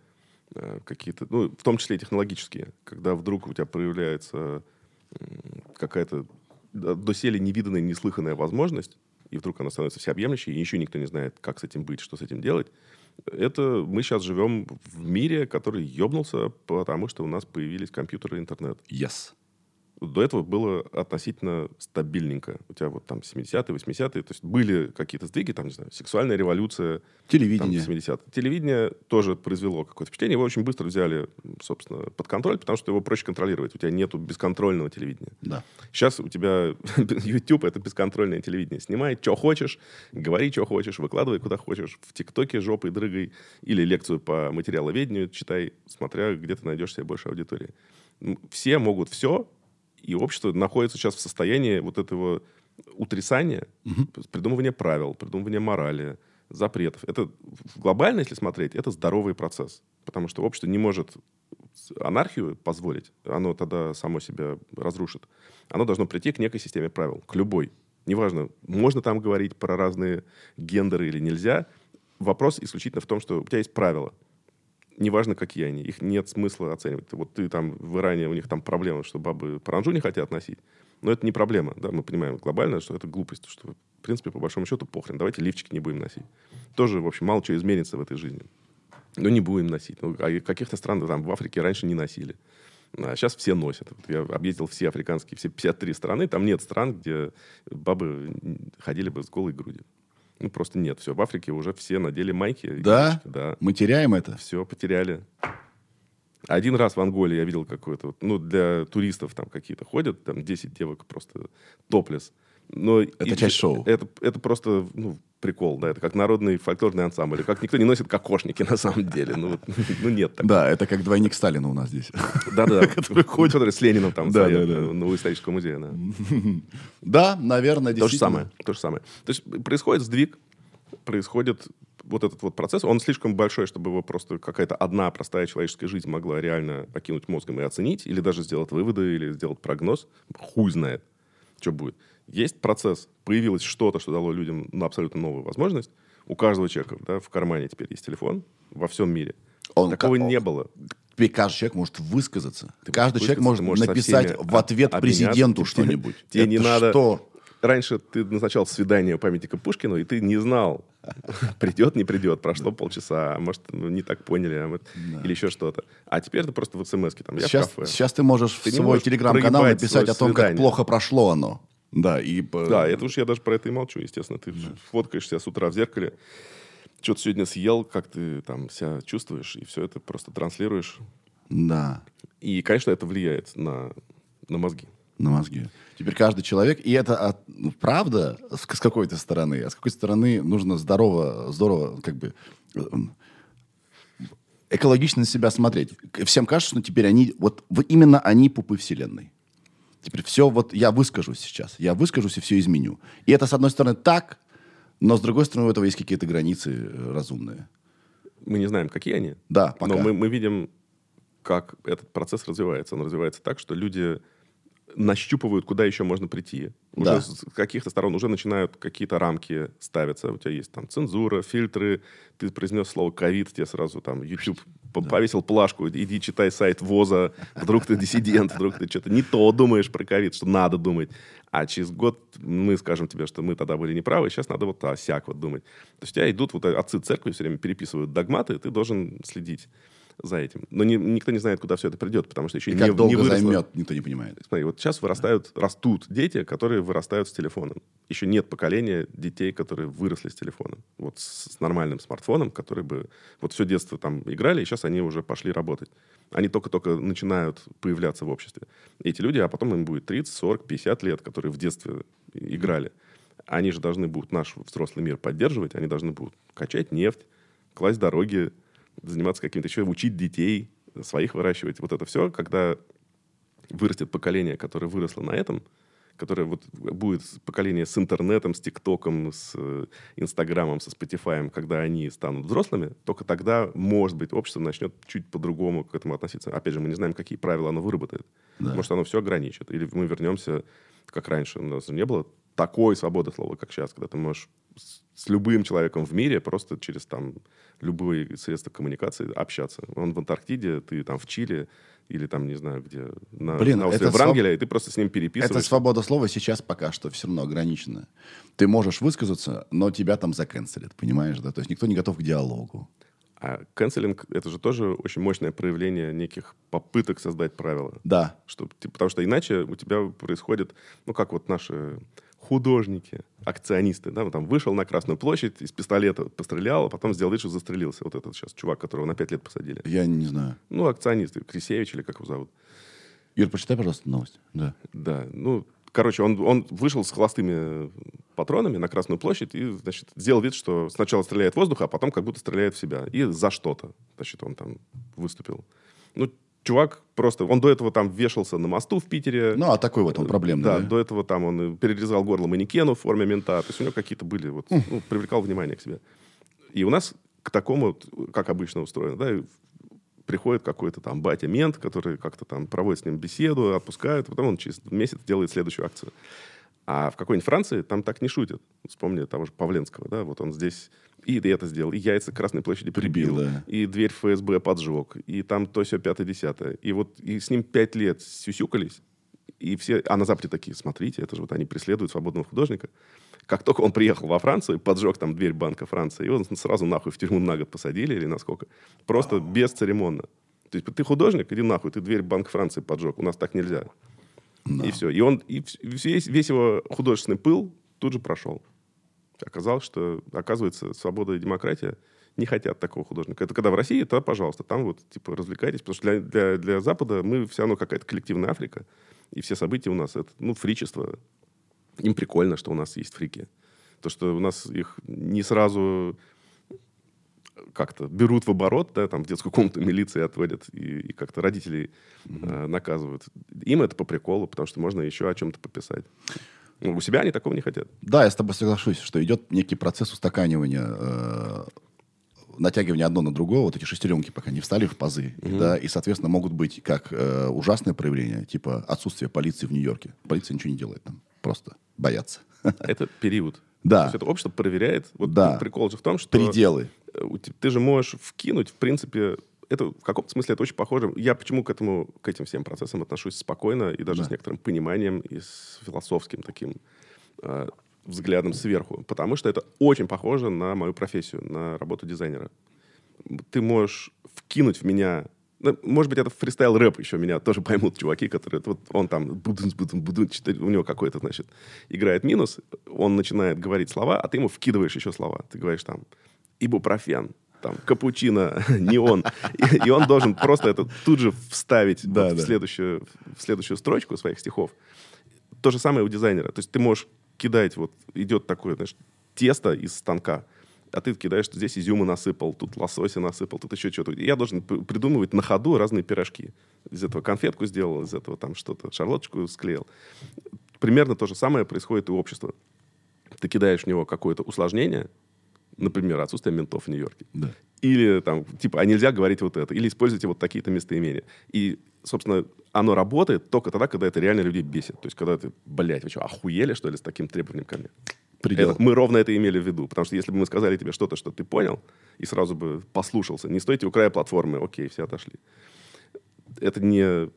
э, какие-то, ну, в том числе и технологические, когда вдруг у тебя проявляется какая-то доселе невиданная, неслыханная возможность, и вдруг она становится всеобъемлющей, и еще никто не знает, как с этим быть, что с этим делать. Это мы сейчас живем в мире, который ебнулся, потому что у нас появились компьютеры и интернет. Yes. До этого было относительно стабильненько. У тебя вот там 70-е, 80-е, то есть были какие-то сдвиги, там, не знаю, сексуальная революция, Телевидение. там, 70-е. Телевидение тоже произвело какое-то впечатление. Его очень быстро взяли, собственно, под контроль, потому что его проще контролировать. У тебя нету бесконтрольного телевидения. Да. Сейчас у тебя <laughs> YouTube — это бесконтрольное телевидение. Снимай, что хочешь, говори, что хочешь, выкладывай куда хочешь. В ТикТоке жопой, дрыгой. Или лекцию по материаловедению читай, смотря, где ты найдешь себе больше аудитории. Все могут все, и общество находится сейчас в состоянии вот этого утрясания, придумывания правил, придумывания морали, запретов. Это глобально, если смотреть, это здоровый процесс. Потому что общество не может анархию позволить, оно тогда само себя разрушит. Оно должно прийти к некой системе правил, к любой. Неважно, можно там говорить про разные гендеры или нельзя. Вопрос исключительно в том, что у тебя есть правила. Неважно, какие они. Их нет смысла оценивать. Вот ты там в Иране, у них там проблема, что бабы паранджу не хотят носить. Но это не проблема. Да? Мы понимаем глобально, что это глупость. Что, в принципе, по большому счету, похрен. Давайте лифчики не будем носить. Тоже, в общем, мало чего изменится в этой жизни. Но не будем носить. Ну, а каких-то странах, там, в Африке раньше не носили. А сейчас все носят. Вот я объездил все африканские, все 53 страны. Там нет стран, где бабы ходили бы с голой грудью. Ну, просто нет. Все, в Африке уже все надели майки. Да? юбочки, Да. Мы теряем это. Все, потеряли. Один раз в Анголе я видел какое-то, вот, ну, для туристов там какие-то ходят, там 10 девок просто топлес. Но Это часть шоу. Это, это просто, ну, прикол, да, это как народный фольклорный ансамбль. Как никто не носит кокошники <laughs> на самом деле. Ну, вот, ну нет такого. Да, это как двойник Сталина у нас здесь. Да-да. <laughs> Который ходит. Который с Лениным там Да, да, да. на- на историческом музее. да. <laughs> Да, наверное, То же самое. То же самое. То есть происходит сдвиг, происходит вот этот вот процесс. Он слишком большой, чтобы его просто какая-то одна простая человеческая жизнь могла реально окинуть мозгом и оценить, или даже сделать выводы, или сделать прогноз. Хуй знает, что будет. Есть процесс. Появилось что-то, что дало людям ну, абсолютно новую возможность. У каждого человека да, в кармане теперь есть телефон во всем мире. Он Такого ка- не было. Теперь каждый человек может высказаться. Ты каждый человек может написать в ответ президенту обменяться. Тебе- что-нибудь. Тебе не надо... Что? Раньше ты назначал свидание памятника Пушкину, и ты не знал, <laughs> придет, не придет. Прошло полчаса, а может, ну, не так поняли, а может, или еще что-то. А теперь это просто в смс там, я Сейчас, в кафе. сейчас ты можешь Ты в свой телеграм-канал написать о том, как свидание. плохо прошло оно. Да, и... по- Да, это уж я даже про это и молчу, естественно. Ты фоткаешь себя с утра в зеркале, что ты сегодня съел, как ты там себя чувствуешь, и все это просто транслируешь. Да, И, конечно, это влияет на, на мозги. на мозги. Теперь каждый человек, и это от- ну, правда с, с какой-то стороны, а с какой стороны нужно здорово, здорово, как бы эм, экологично на себя смотреть. Всем кажется, что теперь они, вот именно они пупы вселенной. Теперь все, вот я выскажусь сейчас, я выскажусь и все изменю. И это, с одной стороны, так, но с другой стороны, у этого есть какие-то границы э, разумные. Мы не знаем, какие они. Да, пока. Но мы, мы видим, как этот процесс развивается. Он развивается так, что люди нащупывают, куда еще можно прийти. Уже Да. с каких-то сторон уже начинают какие-то рамки ставиться. У тебя есть там цензура, фильтры. Ты произнес слово ковид, тебе сразу там YouTube по- повесил плашку. Иди читай сайт ВОЗа. Вдруг ты диссидент, вдруг ты что-то не то думаешь про ковид, что надо думать. А через год мы скажем тебе, что мы тогда были неправы, сейчас надо вот осяк вот думать. То есть у тебя идут вот отцы церкви все время переписывают догматы, ты должен следить за этим. Но не- никто не знает, куда все это придет, потому что еще И не, как не долго выросло. займет, никто не понимает. Смотри, вот сейчас вырастают, растут дети, которые вырастают с телефоном. Еще нет поколения детей, которые выросли с телефоном. Вот с, с нормальным смартфоном, которые бы вот все детство там играли, и сейчас они уже пошли работать. Они только-только начинают появляться в обществе. Эти люди, а потом им будет 30, 40, 50 лет, которые в детстве играли. Они же должны будут наш взрослый мир поддерживать, они должны будут качать нефть, класть дороги, заниматься каким-то еще, учить детей, своих выращивать. Вот это все, когда вырастет поколение, которое выросло на этом, которое вот будет поколение с интернетом, с ТикТоком, с э, Инстаграмом, со Spotify, когда они станут взрослыми, только тогда, может быть, общество начнет чуть по-другому к этому относиться. Опять же, мы не знаем, какие правила оно выработает. Да. Может, оно все ограничит. Или мы вернемся, как раньше. У нас не было такой свободы слова, как сейчас, когда ты можешь с, любым человеком в мире просто через там любые средства коммуникации общаться. Он в Антарктиде, ты там в Чили, или там, не знаю, где, на, Блин, на острове это Врангеля, и ты просто с ним переписываешься. свобода слова сейчас пока что все равно ограничена. Ты можешь высказаться, но тебя там заканцелят, понимаешь, да? То есть никто не готов к диалогу. А канцелинг — это же тоже очень мощное проявление неких попыток создать правила. Да, Что, потому что иначе у тебя происходит, ну, как вот наши художники, акционисты, да, вот там вышел на Красную площадь, из пистолета пострелял, а потом сделал вид, что застрелился. Вот этот сейчас чувак, которого на пять лет посадили. я не знаю. Ну, акционисты, Крисевич или как его зовут. Юр, почитай, пожалуйста, новость. Да. Да, ну, короче, он, он вышел с холостыми патронами на Красную площадь и, значит, сделал вид, что сначала стреляет в воздух, а потом как будто стреляет в себя. И за что-то, значит, он там выступил. Ну, чувак просто... Он до этого там вешался на мосту в Питере. Ну, а такой вот он проблемный, Да, да? до этого там он перерезал горло манекену в форме мента. То есть у него какие-то были... Вот, ну, привлекал внимание к себе. И у нас к такому, как обычно устроено, да, приходит какой-то там батя-мент, который как-то там проводит с ним беседу, отпускают, потом он через месяц делает следующую акцию. А в какой-нибудь Франции там так не шутят. Вспомни того же Павленского, да, вот он здесь и это сделал, и яйца Красной площади прибил, Прибил, да. и дверь ФСБ поджег, и там то все пятое десятое. И вот и с ним пять лет сюсюкались, и все, а на Западе такие, смотрите, это же вот они преследуют свободного художника. Как только он приехал во Францию, поджег там дверь Банка Франции, его сразу нахуй в тюрьму на год посадили или насколько. Просто бесцеремонно. То есть ты художник, иди нахуй, ты дверь Банка Франции поджег, у нас так нельзя. И все. И он, и весь, весь его художественный пыл тут же прошел. Оказалось, что, оказывается, свобода и демократия не хотят такого художника. Это когда в России, то, пожалуйста, там вот, типа, развлекайтесь. Потому что для, для, для Запада мы все равно какая-то коллективная Африка. И все события у нас, это, ну, фричество. Им прикольно, что у нас есть фрики. То, что у нас их не сразу как-то берут в оборот, да, там в детскую комнату милиции отводят и, и как-то родителей э, наказывают. Им это по приколу, потому что можно еще о чем-то пописать. Ну, у себя они такого не хотят. Да, я с тобой соглашусь, что идет некий процесс устаканивания, э, натягивания одно на другое, вот эти шестеренки пока не встали в пазы, да, и, соответственно, могут быть как э, ужасное проявление, типа отсутствие полиции в Нью-Йорке. Полиция ничего не делает там, просто боятся. Это период. Да. То есть это общество проверяет. Вот Да. прикол же в том, что... Пределы. э, Ты же можешь вкинуть, в принципе, это в каком-то смысле это очень похоже. Я почему к этому, к этим всем процессам отношусь спокойно и даже Да. с некоторым пониманием и с философским таким э, взглядом сверху. Потому что это очень похоже на мою профессию, на работу дизайнера. Ты можешь вкинуть в меня... ну, Может быть, это фристайл-рэп еще меня тоже поймут чуваки, которые... Вот он там... будун, будун, будун, у него какой-то, значит, играет минус, он начинает говорить слова, а ты ему вкидываешь еще слова. Ты говоришь там ибупрофен, там, капучино, <laughs> неон. И, и он должен просто это тут же вставить Да, вот в, да. следующую, в следующую строчку своих стихов. То же самое у дизайнера. То есть ты можешь кидать, вот идет такое, знаешь, тесто из станка, а ты кидаешь, что здесь изюмы насыпал, тут лосося насыпал, тут еще что-то. Я должен придумывать на ходу разные пирожки. Из этого конфетку сделал, из этого там что-то, шарлоточку склеил. Примерно то же самое происходит и у общества. Ты кидаешь в него какое-то усложнение, например, отсутствие ментов в Нью-Йорке. Да. Или там, типа, а нельзя говорить вот это. Или используйте вот такие-то местоимения. И, собственно, оно работает только тогда, когда это реально людей бесит. То есть, когда ты, блядь, вы что, охуели, что ли, с таким требованием ко мне? Предел. Это- мы ровно это имели в виду. Потому что если бы мы сказали тебе что-то, что ты понял, и сразу бы послушался, не стойте у края платформы, окей, все отошли. Это не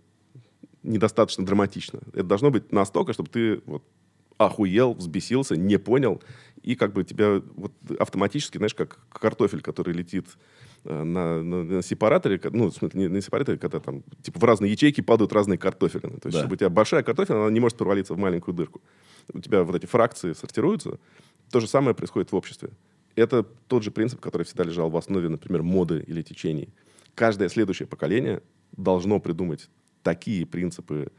недостаточно драматично. Это должно быть настолько, чтобы ты вот охуел, взбесился, не понял, и как бы тебя вот автоматически, знаешь, как картофель, который летит э, на, на- на сепараторе, ну, в смысле, не на сепараторе, когда там, типа, в разные ячейки падают разные картофелины. То есть, Да. чтобы у тебя большая картофелина, она не может провалиться в маленькую дырку. У тебя вот эти фракции сортируются. То же самое происходит в обществе. Это тот же принцип, который всегда лежал в основе, например, моды или течений. Каждое следующее поколение должно придумать такие принципы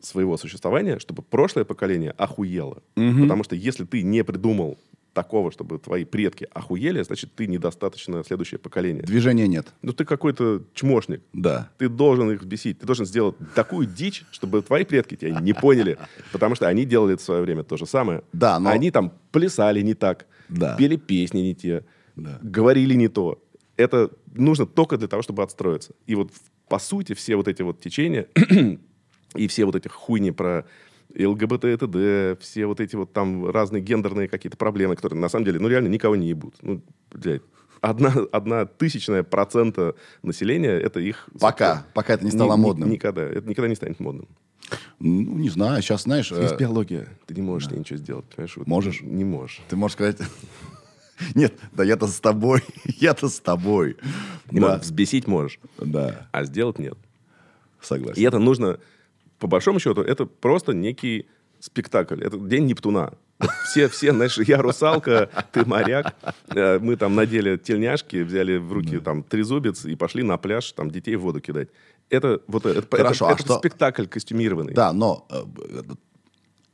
своего существования, чтобы прошлое поколение охуело. Потому что если ты не придумал такого, чтобы твои предки охуели, значит, ты недостаточно следующее поколение. Движения нет. Ну, ты какой-то чмошник. Да. Ты должен их взбесить. Ты должен сделать такую дичь, чтобы твои предки тебя не поняли. Потому что они делали в свое время то же самое. Да, но- Они там плясали не так, Да. пели песни не те, Да. говорили не то. Это нужно только для того, чтобы отстроиться. И вот, по сути, все вот эти вот течения <clears throat> и все вот эти хуйни про ЛГБТ и т.д., все вот эти вот там разные гендерные какие-то проблемы, которые на самом деле, ну, реально никого не ебут. Ну, блядь, одна, одна тысячная процента населения, это их... Пока. Пока это не стало Ни- ни- модным. Никогда. Это никогда не станет модным. Ну, не знаю. Сейчас, знаешь... э, Есть биология. Ты не можешь ней ничего сделать. Понимаешь? Вот Можешь? Не можешь. Ты можешь сказать... <laughs> Нет, да я-то с тобой. <laughs> Я-то с тобой. Не Да. можешь. Взбесить можешь, Да, а сделать нет. согласен. И это нужно, по большому счету, это просто некий спектакль. Это день Нептуна. Все, все, знаешь, я русалка, ты моряк. Э, Мы там надели тельняшки, взяли в руки там трезубец и пошли на пляж там детей в воду кидать. Это вот это, это- Хорошо, а это что- спектакль костюмированный. Да, но э,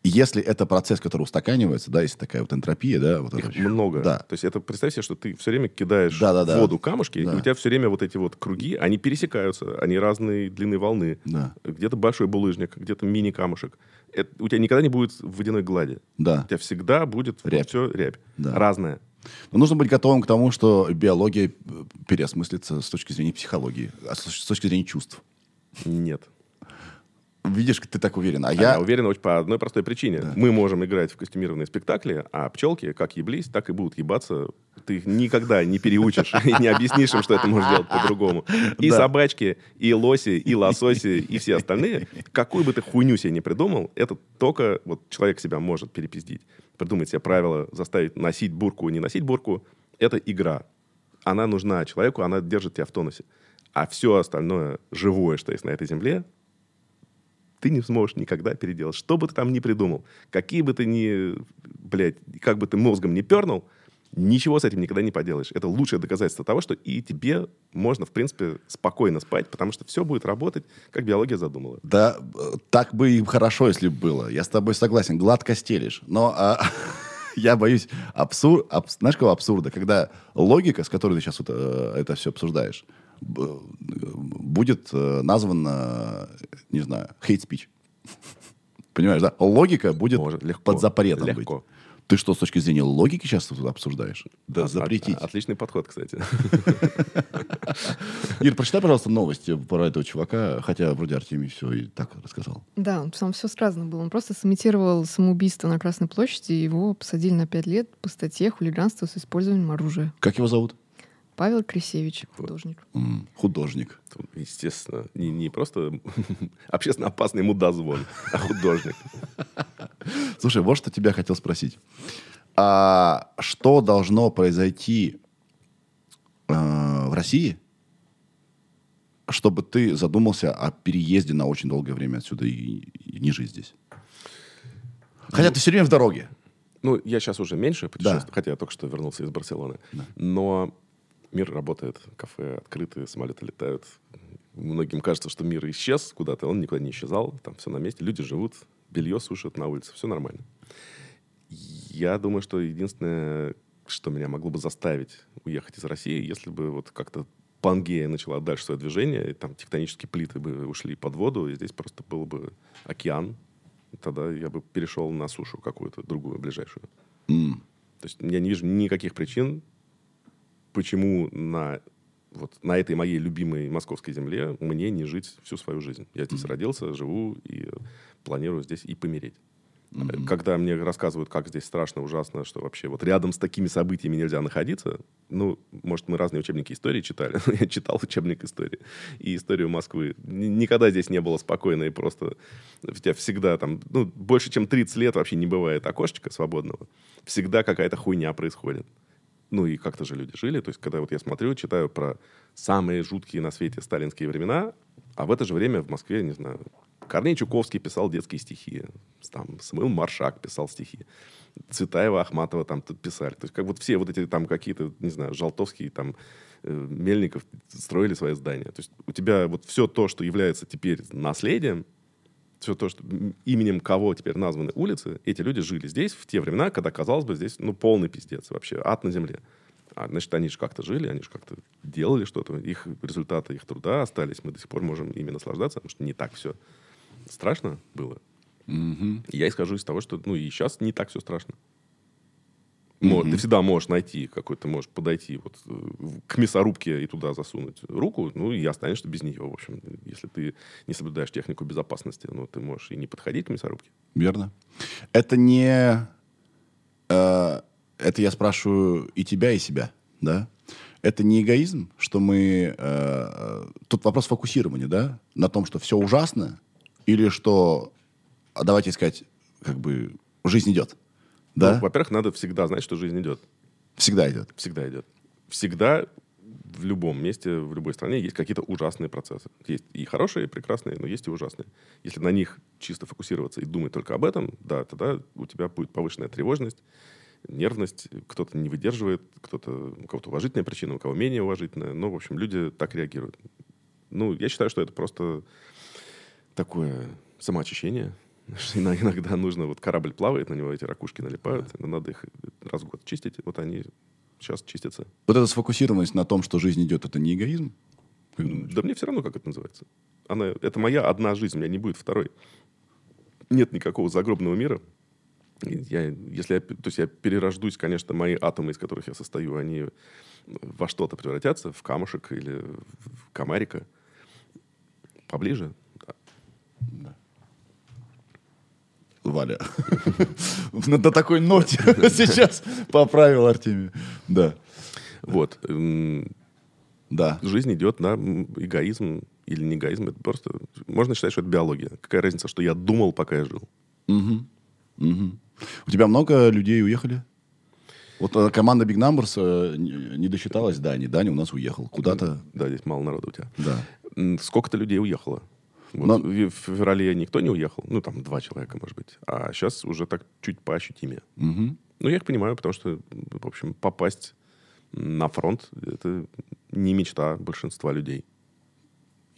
если это процесс, который устаканивается, да, если такая вот энтропия, да, вот Их это- много. Да. То есть это представь себе, что ты все время кидаешь Да-да-да. в воду камушки, Да. и у тебя все время вот эти вот круги, они пересекаются, они разной длины волны. Да. Где-то большой булыжник, где-то мини-камушек. Это- у тебя никогда не будет водяной глади. Да. У тебя всегда будет Рябь. все рябь. Да. Разная. Но нужно быть готовым к тому, что биология переосмыслится с точки зрения психологии, а с точки зрения чувств. Нет. Видишь, ты так уверен. А А я я... уверен очень по одной простой причине. Мы можем играть в костюмированные спектакли, а пчелки как еблись, так и будут ебаться. Ты их никогда не переучишь <laughs> и не объяснишь им, что это можно делать по-другому. И Да. собачки, и лоси, и лососи, и все остальные, какую бы ты хуйню себе не придумал, это только вот человек себя может перепиздить. Придумать себе правила, заставить носить бурку, не носить бурку. Это игра. Она нужна человеку, она держит тебя в тонусе. А все остальное живое, что есть на этой земле, ты не сможешь никогда переделать. Что бы ты там ни придумал, какие бы ты ни, блядь, как бы ты мозгом не пернул, ничего с этим никогда не поделаешь. Это лучшее доказательство того, что и тебе можно, в принципе, спокойно спать, потому что все будет работать, как биология задумала. Да, э, так бы и хорошо, если бы было. Я с тобой согласен. Гладко стелишь. Но а, <laughs> я боюсь абсур... абс- знаешь, какого абсурда? Когда логика, с которой ты сейчас вот, э, это все обсуждаешь, б- будет э, названа, не знаю, speech. <laughs> Понимаешь, да? Логика будет Может, легко. под запретом Легко. быть. Ты что, с точки зрения логики сейчас тут обсуждаешь? Да запретить. от- отличный подход, кстати. <laughs> Ир, прочитай, пожалуйста, новости про этого чувака, хотя вроде Артемий все и так рассказал. Да, он- там все сказано было. Он просто сымитировал самоубийство на Красной площади, и его посадили на пять лет по статье хулиганство с использованием оружия. Как его зовут? Павел Крисевич, художник. М, художник. Естественно, не, не просто <laughs> общественно опасный мудозвон, <laughs> а художник. Слушай, вот что тебя хотел спросить. А что должно произойти э, в России, чтобы ты задумался о переезде на очень долгое время отсюда и, и не жить здесь? Хотя ты все время в дороге. Ну, я сейчас уже меньше путешествую, хотя я только что вернулся из Барселоны. Но мир работает, кафе открыты, самолеты летают. Многим кажется, что мир исчез куда-то, он никуда не исчезал, там все на месте, люди живут, белье сушат на улице, все нормально. Я думаю, что единственное, что меня могло бы заставить уехать из России, если бы вот как-то Пангея начала дальше свое движение, и там тектонические плиты бы ушли под воду, и здесь просто был бы океан, тогда я бы перешел на сушу какую-то другую, ближайшую. М, То есть я не вижу никаких причин, почему на вот на этой моей любимой московской земле мне не жить всю свою жизнь. Я здесь родился, живу и планирую здесь и помереть. Когда мне рассказывают, как здесь страшно, ужасно, что вообще вот рядом с такими событиями нельзя находиться, ну, может, мы разные учебники истории читали, <laughs> я читал учебник истории и историю Москвы. Никогда здесь не было спокойно и просто у тебя всегда там, ну, больше чем 30 лет вообще не бывает окошечка свободного. Всегда какая-то хуйня происходит. Ну и как-то же люди жили. То есть, когда вот я смотрю, читаю про самые жуткие на свете сталинские времена, а в это же время в Москве, не знаю, Корней Чуковский писал детские стихи, там Самуил Маршак писал стихи, Цветаева, Ахматова там тут писали. То есть, как вот все вот эти там какие-то, не знаю, Жалтовские, там, э, Мельников строили свои здания. То есть, у тебя вот все то, что является теперь наследием, все то, что именем кого теперь названы улицы, эти люди жили здесь в те времена, когда, казалось бы, здесь, ну, полный пиздец вообще, ад на земле. А, значит, они же как-то жили, они же как-то делали что-то, их результаты их труда остались, мы до сих пор можем ими наслаждаться, потому что не так все страшно было. И Я исхожу из того, что, ну, и сейчас не так все страшно. Мо- Ты всегда можешь найти какой-то, можешь подойти вот э, к мясорубке и туда засунуть руку, ну, и останешься без нее, в общем. Если ты не соблюдаешь технику безопасности, ну, ты можешь и не подходить к мясорубке. Верно. Это не... э, это я спрашиваю и тебя, и себя, да? Это не эгоизм, что мы... э, э, тут вопрос фокусирования, да? На том, что все ужасно, или что, а давайте сказать, как бы жизнь идет, да? Ну, во-первых, надо всегда знать, что жизнь идет. Всегда идет. Всегда идет. Всегда в любом месте, в любой стране есть какие-то ужасные процессы. Есть и хорошие, и прекрасные, но есть и ужасные. Если на них чисто фокусироваться и думать только об этом, да, тогда у тебя будет повышенная тревожность, нервность, кто-то не выдерживает, кто-то, у кого-то уважительная причина, у кого менее уважительная. Ну, в общем, люди так реагируют. Ну, я считаю, что это просто такое самоочищение. Иногда нужно, вот корабль плавает, на него эти ракушки налипают, но надо их раз в год чистить. Вот они сейчас чистятся. Вот эта сфокусированность на том, что жизнь идет, это не эгоизм? Да мне все равно, как это называется. Она, это моя одна жизнь, у меня не будет второй. Нет никакого загробного мира. Я, если я, то есть я перерождусь, конечно, мои атомы, из которых я состою, они во что-то превратятся, в камушек или в комарика. Поближе. да. Валя. <laughs> На такой ноте <laughs> сейчас поправил Артемий. Да. Вот. М, Да. Жизнь идет на эгоизм или не эгоизм. Это просто... Можно считать, что это биология. Какая разница, что я думал, пока я жил? У тебя много людей уехали? Вот э, команда Big Numbers э, не досчиталась Дани. Даня у нас уехал куда-то. Да, здесь мало народу у тебя. Да. Сколько-то людей уехало. Вот Но- в феврале никто не уехал. Ну, там, два человека, может быть. А сейчас уже так чуть поощутимее. Мгм. Ну, я их понимаю, потому что, в общем, попасть на фронт — это не мечта большинства людей.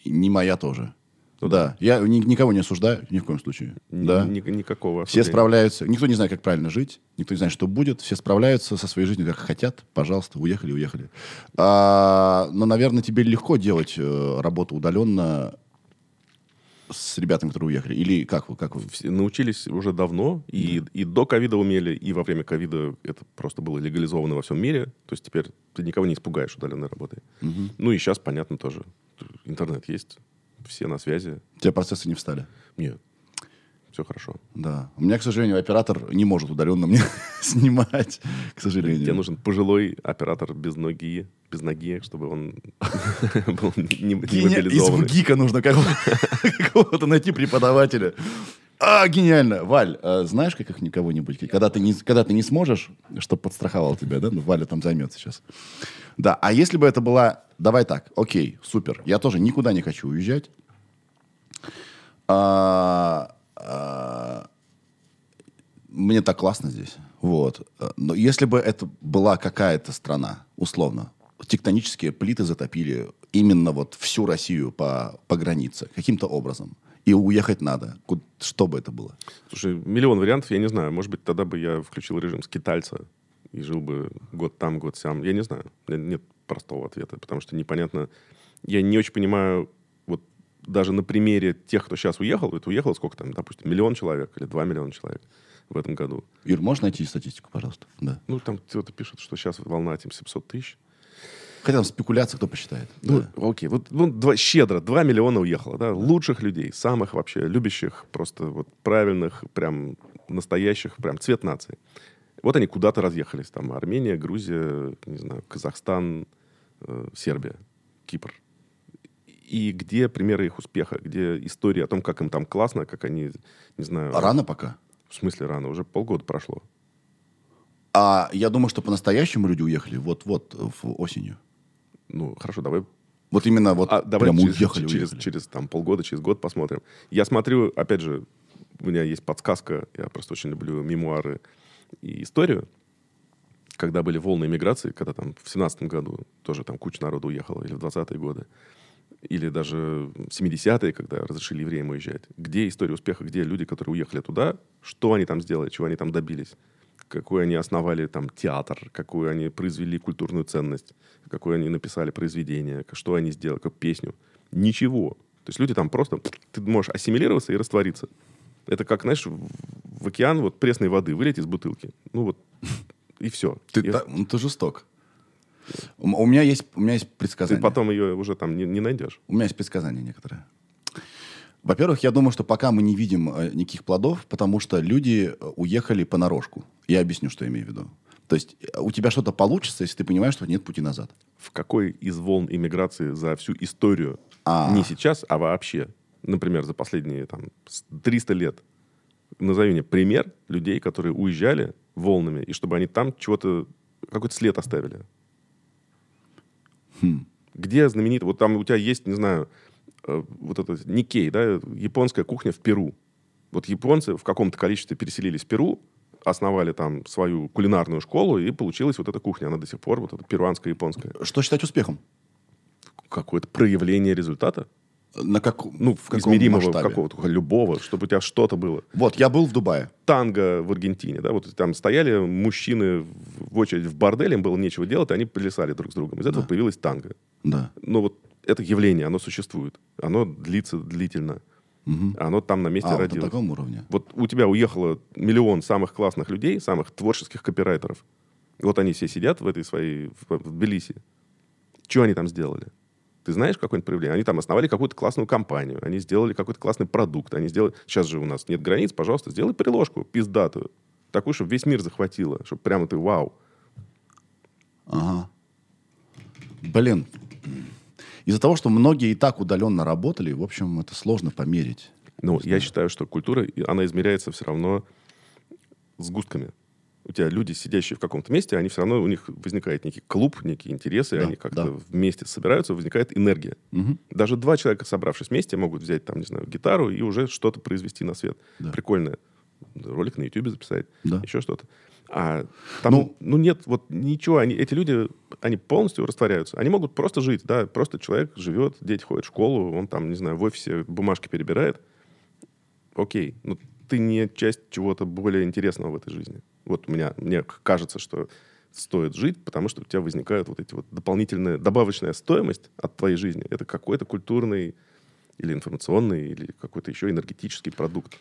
И Не моя тоже. Ну да. Я ни- никого не осуждаю, ни в коем случае. Ни- да. ни- никакого Все осуждения. справляются. Никто не знает, как правильно жить. Никто не знает, что будет. Все справляются со своей жизнью, как хотят. Пожалуйста, уехали, уехали. А, но, наверное, тебе легко делать э, работу удаленно с ребятами, которые уехали. Или как вы? Как вы? Все научились уже давно, и, и до ковида умели, и во время ковида это просто было легализовано во всем мире. То есть теперь ты никого не испугаешь удаленной работой. Ну и сейчас, понятно, тоже. Интернет есть, все на связи. У тебя процессы не встали? Нет, все хорошо. Да. У меня, к сожалению, оператор не может удаленно мне <laughs> снимать, к сожалению. Тебе нужен пожилой оператор без ноги, без ноги, чтобы он <laughs> был не, не Геня- Из. ВГИКа нужно какого- какого-то <laughs> найти преподавателя. А, гениально. Валь, а знаешь, как их никого-нибудь? Когда ты не, когда ты не сможешь, чтобы подстраховал тебя, да? Ну, Валя там займется сейчас. Да, а если бы это была... Давай так, окей, супер. Я тоже никуда не хочу уезжать. А, а, мне так классно здесь. Вот. Но если бы это была какая-то страна, условно, тектонические плиты затопили именно вот всю Россию по, по границе, каким-то образом, и уехать надо, Ку- что бы это было? Слушай, миллион вариантов, я не знаю. Может быть, тогда бы я включил режим скитальца и жил бы год там, год сям. Я не знаю. Нет простого ответа, потому что непонятно. Я не очень понимаю, вот даже на примере тех, кто сейчас уехал, это уехало сколько там, допустим, миллион человек или два миллиона человек в этом году. Ир, можешь найти статистику, пожалуйста? Да. Ну, там кто-то пишет, что сейчас волна этим 700 тысяч. Хотя там спекуляции, кто посчитает. Ну, Да. окей, вот ну, два, щедро, 2 миллиона уехало, да, лучших людей, самых вообще любящих, просто вот правильных, прям настоящих, прям цвет нации. Вот они куда-то разъехались, там Армения, Грузия, не знаю, Казахстан, э, Сербия, Кипр. И где примеры их успеха, где истории о том, как им там классно, как они, не знаю... А Рано пока. В смысле рано? Уже полгода прошло. А я думаю, что по-настоящему люди уехали вот-вот в осенью. Ну, хорошо, давай Вот именно вот А, давай прям через, уехали, через, уехали. через там, полгода, через год посмотрим. Я смотрю, опять же, у меня есть подсказка, я просто очень люблю мемуары и историю. Когда были волны иммиграции, когда там в семнадцатом году тоже там куча народу уехала, или в 20-е годы, или даже в 70-е, когда разрешили евреям уезжать. Где история успеха, где люди, которые уехали туда, что они там сделали, чего они там добились, какой они основали там театр, какую они произвели культурную ценность, какое они написали произведение, что они сделали, как песню. Ничего. То есть люди там просто... Ты можешь ассимилироваться и раствориться. Это как, знаешь, в океан вот пресной воды вылить из бутылки. Ну вот, и все. Ты, и та- ну, ты жесток. У, у меня есть, у меня есть ты предсказание. потом ее уже там не, не найдешь. У меня есть предсказания некоторые. Во-первых, я думаю, что пока мы не видим э, никаких плодов, потому что люди э, уехали понарошку. Я объясню, что я имею в виду. То есть э, у тебя что-то получится, если ты понимаешь, что нет пути назад. в какой из волн иммиграции за всю историю, А. не сейчас, а вообще, например, за последние там, с- 300 лет, назови мне пример людей, которые уезжали волнами, и чтобы они там чего-то, какой-то след оставили. Хм. Где знаменитый, вот там у тебя есть, не знаю, вот это Никей, да, японская кухня в Перу. Вот японцы в каком-то количестве переселились в Перу, основали там свою кулинарную школу, и получилась вот эта кухня. Она до сих пор, вот эта перуанская, японская. Что считать успехом? Какое-то проявление результата. На как, ну, в каком измеримого какого-то, любого, чтобы у тебя что-то было. Вот, я был в Дубае. Танго в Аргентине, да, вот там стояли мужчины в очередь в борделе, им было нечего делать, они плясали друг с другом. Из этого появилась танго. Да. Но вот это явление, оно существует. Оно длится длительно. Оно там на месте А, вот на родилось. таком уровне. Вот у тебя уехало миллион самых классных людей, самых творческих копирайтеров. И вот они все сидят в этой своей, в, в Тбилиси. Что они там сделали? Ты знаешь какое-нибудь проявление? Они там основали какую-то классную компанию, они сделали какой-то классный продукт, они сделали... Сейчас же у нас нет границ, пожалуйста, сделай приложку пиздатую. Такую, чтобы весь мир захватило, чтобы прямо ты вау. Ага. Блин. Из-за того, что многие и так удаленно работали, в общем, это сложно померить. Ну, я считаю, что культура, она измеряется все равно сгустками. У тебя люди, сидящие в каком-то месте, они все равно, у них возникает некий клуб, некие интересы, Да, они как-то да. вместе собираются, возникает энергия. Мгм. Даже два человека, собравшись вместе, могут взять, там, не знаю, гитару и уже что-то произвести на свет. Да. Прикольное. Ролик на YouTube записать, Да. еще что-то. А там, Ну- ну, нет, вот ничего, они, эти люди, они полностью растворяются. Они могут просто жить, да, просто человек живет, дети ходят в школу, он там, не знаю, в офисе бумажки перебирает. Окей, но ты не часть чего-то более интересного в этой жизни. Вот у меня, мне кажется, что стоит жить, потому что у тебя возникают вот эти вот дополнительная, добавочная стоимость от твоей жизни. Это какой-то культурный или информационный, или какой-то еще энергетический продукт.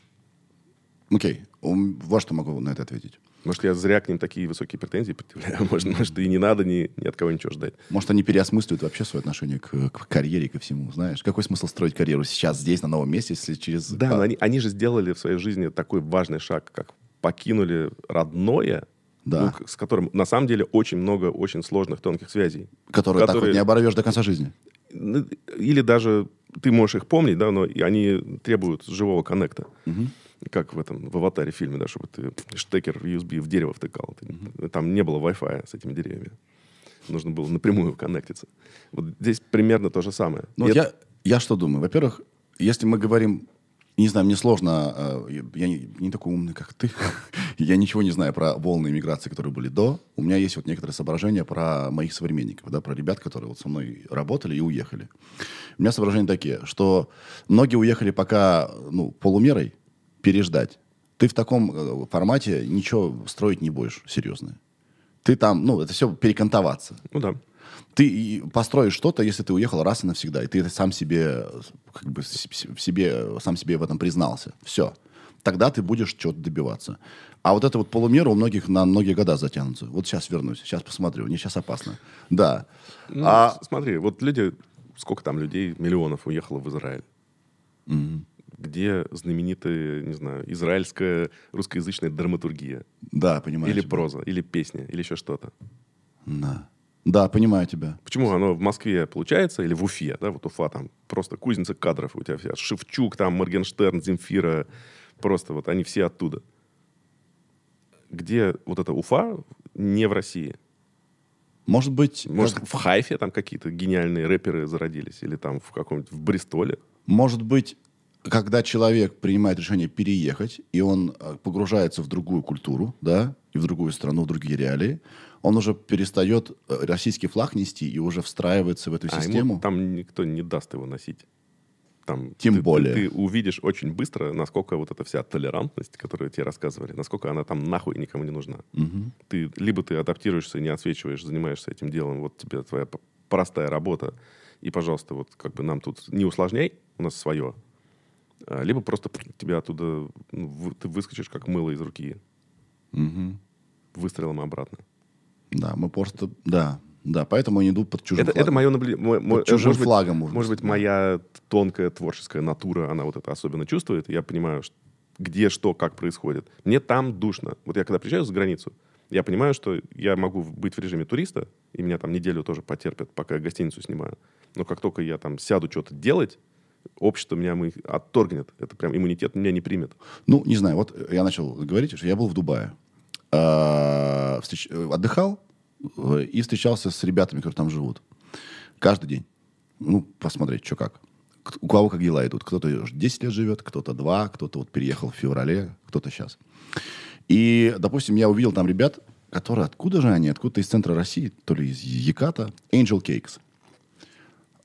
Окей. Ум, Вот что могу на это ответить. Может, я зря к ним такие высокие претензии предъявляю. <laughs> Может, может и не надо ни, ни от кого ничего ждать. Может, они переосмысливают вообще свое отношение к, к карьере ко всему. Знаешь, какой смысл строить карьеру сейчас, здесь, на новом месте, если через... Да, но они, они же сделали в своей жизни такой важный шаг, как покинули родное, Да. ну, с которым на самом деле очень много очень сложных тонких связей. Которые, так вот которые- не оборвешь до конца жизни. Или даже ты можешь их помнить, да, но они требуют живого коннекта. Как в этом, в аватаре фильме, да, чтобы ты штекер USB в дерево втыкал. Ты- Там не было Wi-Fi с этими деревьями. Нужно было напрямую коннектиться. Вот здесь примерно то же самое. Ну, вот это- я, я что думаю? Во-первых, если мы говорим... Не знаю, мне сложно... э, Я не, не такой умный, как ты. <laughs> Я ничего не знаю про волны иммиграции, которые были до. У меня есть вот некоторые соображения про моих современников, да, про ребят, которые вот со мной работали и уехали. У меня соображения такие, что многие уехали пока, ну, полумерой переждать. Ты в таком э, формате ничего строить не будешь, серьезно. Ты там, ну, это все перекантоваться. Ну да. Ты построишь что-то, если ты уехал раз и навсегда, и ты это сам себе, как бы, в себе, сам себе в этом признался. Все. тогда ты будешь чего-то добиваться. А вот это вот полумера у многих на многие года затянутся. Вот сейчас вернусь, сейчас посмотрю, мне сейчас опасно. Да. Ну, а, смотри, вот люди, сколько там людей, миллионов уехало в Израиль. Где знаменитая, не знаю, израильская русскоязычная драматургия. да, понимаю. или тебя. проза, или песня, или еще что-то. Да. да, понимаю тебя. Почему оно в Москве получается, или в Уфе, да, вот Уфа там просто кузница кадров у тебя вся. Шевчук, там, Моргенштерн, Земфира, просто вот они все оттуда. Где вот эта Уфа не в России? Может быть, Может, как- в Хайфе там какие-то гениальные рэперы зародились, или там в каком-нибудь в Бристоле. может быть, когда человек принимает решение переехать, и он э, погружается в другую культуру, да, и в другую страну, в другие реалии, он уже перестает э, российский флаг нести и уже встраивается в эту А ему систему. там никто не даст его носить. Там Тем ты- ты- более. Ты, увидишь очень быстро, насколько вот эта вся толерантность, которую тебе рассказывали, насколько она там нахуй никому не нужна. Ты, либо ты адаптируешься, не отсвечиваешь, занимаешься этим делом, вот тебе твоя простая работа, и, пожалуйста, вот как бы нам тут не усложняй, у нас свое. А, Либо просто тебя оттуда, ну, ты выскочишь как мыло из руки, Мгм. выстрелом обратно. Да, мы просто, да, да, поэтому они идут под чужим Это, это флагом. мое наблюдение. Под чужим флагом, может Может быть, быть, да. моя тонкая творческая натура, она вот это особенно чувствует. Я понимаю, где, что, как происходит. Мне там душно. Вот я когда приезжаю за границу, я понимаю, что я могу быть в режиме туриста, и меня там неделю тоже потерпят, пока я гостиницу снимаю. Но как только я там сяду что-то делать, общество меня мы отторгнет. Это прям иммунитет меня не примет. Ну, не знаю, вот я начал говорить, что я был в Дубае. А, э, Отдыхал э, и встречался с ребятами, которые там живут. Каждый день. Ну, посмотреть, что как. У кого как дела идут. Кто-то уже 10 лет живет, кто-то 2, кто-то вот переехал в феврале, кто-то сейчас. И, допустим, я увидел там ребят, которые, откуда же они? Откуда-то из центра России, то ли из Яката. Angel Cakes.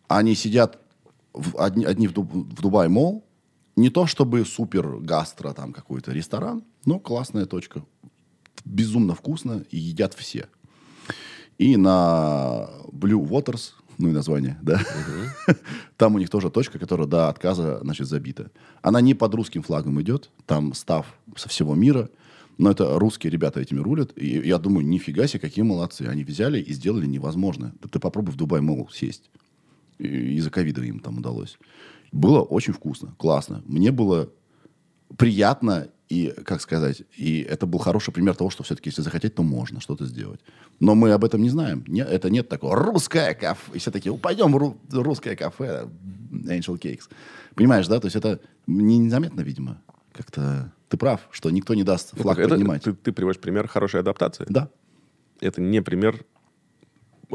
Они сидят одни, одни в, Дуб- в Дубай Мол. Не то чтобы супер гастро там какой-то ресторан, но классная точка. Безумно вкусно и едят все. И на Blue Waters, ну и название, да, <laughs> там у них тоже точка, которая до отказа, значит, забита. Она не под русским флагом идет, там став со всего мира, но это русские ребята этими рулят. И я думаю, нифига себе, какие молодцы. Они взяли и сделали невозможное. Да ты попробуй в Дубай Мол сесть. Из-за ковида им там удалось. Было очень вкусно, классно. Мне было приятно и, как сказать, и это был хороший пример того, что все-таки, если захотеть, то можно что-то сделать. Но мы об этом не знаем. Не, это нет такого русское кафе. И все такие, пойдем ру- русское кафе, Angel Cakes. Понимаешь, да? То есть это не- незаметно, видимо. Как-то ты прав, что никто не даст флаг Это- поднимать. ты, ты приводишь пример хорошей адаптации. Да. Это не пример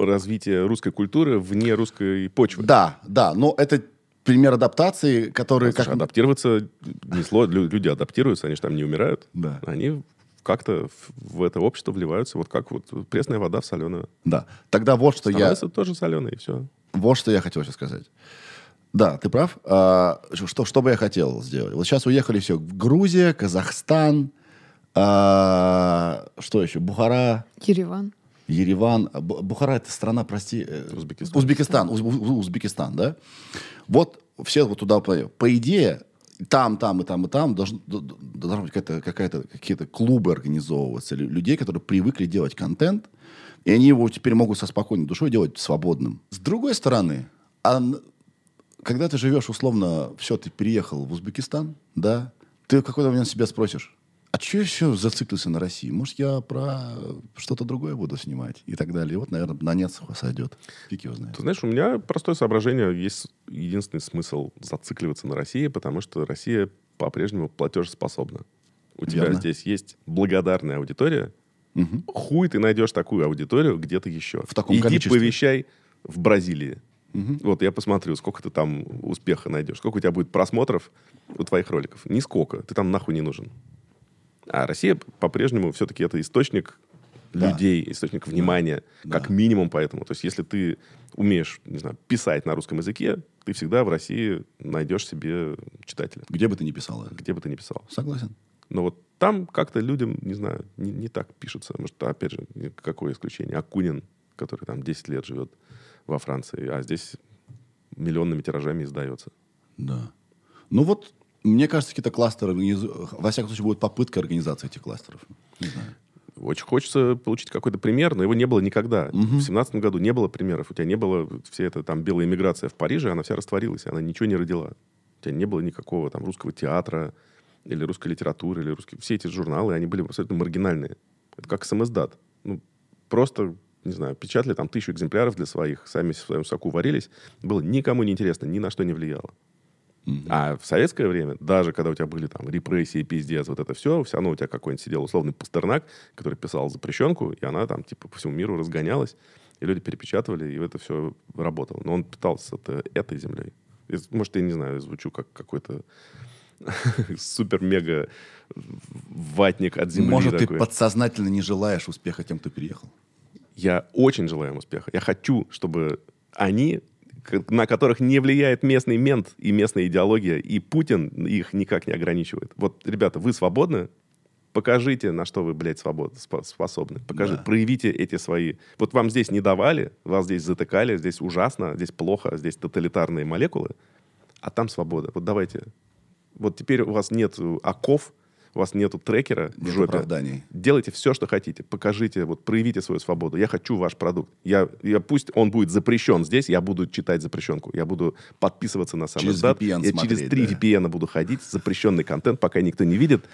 развития русской культуры вне русской почвы. Да, да. Но это пример адаптации, который... Слушай, как... адаптироваться не сложно. Лю- Люди адаптируются, они же там не умирают. Да. Они как-то в- в это общество вливаются, вот как вот пресная вода в соленую. Да. Тогда вот что я... Становится тоже соленой, и все. Вот что я хотел сейчас сказать. Да, ты прав. А, что, что бы я хотел сделать? Вот сейчас уехали все. Грузия, Казахстан, а, что еще? Бухара, Ереван. Ереван. Бу- Бухара это страна, прости. э, Узбекистан. Узбекистан. Уз- Уз- Узбекистан, да? Вот все вот туда по, идее там, там и там и там должно, д- д- должна быть какая-то, какая-то, какие-то клубы организовываться, лю- людей, которые привыкли делать контент, и они его теперь могут со спокойной душой делать свободным. С другой стороны, а когда ты живешь условно, все, ты переехал в Узбекистан, да, ты в какой-то момент себя спросишь, а что еще зациклился на России? Может, я про что-то другое буду снимать и так далее. И вот, наверное, на нет сойдет. Фиг его знает. Ты знаешь, у меня простое соображение. Есть единственный смысл зацикливаться на России, потому что Россия по-прежнему платежеспособна. У тебя Верно. здесь есть благодарная аудитория. Мгм. Хуй ты найдешь такую аудиторию где-то еще. В таком Иди количестве. повещай в Бразилии. Вот я посмотрю, сколько ты там успеха найдешь. Сколько у тебя будет просмотров у твоих роликов. Нисколько. Ты там нахуй не нужен. А Россия по-прежнему все-таки это источник Да. людей, источник внимания, как минимум поэтому. То есть если ты умеешь, не знаю, писать на русском языке, ты всегда в России найдешь себе читателя, Где бы ты ни писал это. где бы ты ни писал. Согласен. Но вот там как-то людям, не знаю, не, не так пишется. Может, опять же, какое исключение? Акунин, который там 10 лет живет во Франции, а здесь миллионными тиражами издается. Да. Ну вот, Мне кажется, какие-то кластеры, во всяком случае, будет попытка организации этих кластеров. Не знаю. Очень хочется получить какой-то пример, но его не было никогда. В семнадцатом году не было примеров. У тебя не было все это там белая иммиграция в Париже, она вся растворилась, она ничего не родила. У тебя не было никакого там русского театра или русской литературы, или русские... Все эти журналы, они были абсолютно маргинальные. Это как СМС-дат. Ну, просто, не знаю, печатали там тысячу экземпляров для своих, сами в своем соку варились. Было никому не интересно, ни на что не влияло. А в советское время, даже когда у тебя были там репрессии, пиздец, вот это все, все равно у тебя какой-нибудь сидел условный Пастернак, который писал запрещенку, и она там типа по всему миру разгонялась, и люди перепечатывали, и это все работало. Но он питался это, этой землей. И, Может, я не знаю, звучу как какой-то <laughs> супер-мега ватник от земли. Может, ты такой. подсознательно не желаешь успеха тем, кто переехал? Я очень желаю им успеха. Я хочу, чтобы они, на которых не влияет местный мент и местная идеология, и Путин их никак не ограничивает. Вот, ребята, вы свободны, покажите, на что вы, блядь, свобод, спо- способны. Покажите, Да. проявите эти свои... Вот вам здесь не давали, вас здесь затыкали, здесь ужасно, здесь плохо, здесь тоталитарные молекулы, а там свобода. Вот давайте. Вот теперь у вас нет оков, у вас нету трекера в Нет жопе. оправданий. Делайте все, что хотите. Покажите, вот проявите свою свободу. Я хочу ваш продукт. Я, я, пусть он будет запрещен здесь, я буду читать запрещенку. Я буду подписываться на сам Через издат. VPN Я через смотреть, три да. VPN буду ходить, запрещенный контент, пока никто не видит.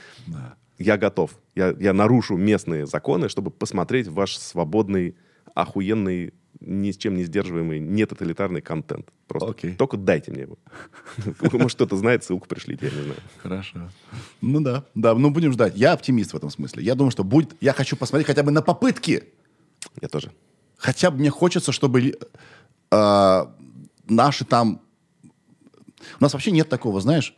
Я готов. Я, я нарушу местные законы, чтобы посмотреть ваш свободный, охуенный, ни с чем не сдерживаемый, не тоталитарный контент. Просто Окей. только дайте мне его. <laughs> Может, кто-то знает, ссылку пришлите, я не знаю. Хорошо. Ну да, да, ну будем ждать. Я оптимист в этом смысле. Я думаю, что будет... Я хочу посмотреть хотя бы на попытки. Я тоже. Хотя бы мне хочется, чтобы э, наши там... У нас вообще нет такого, знаешь,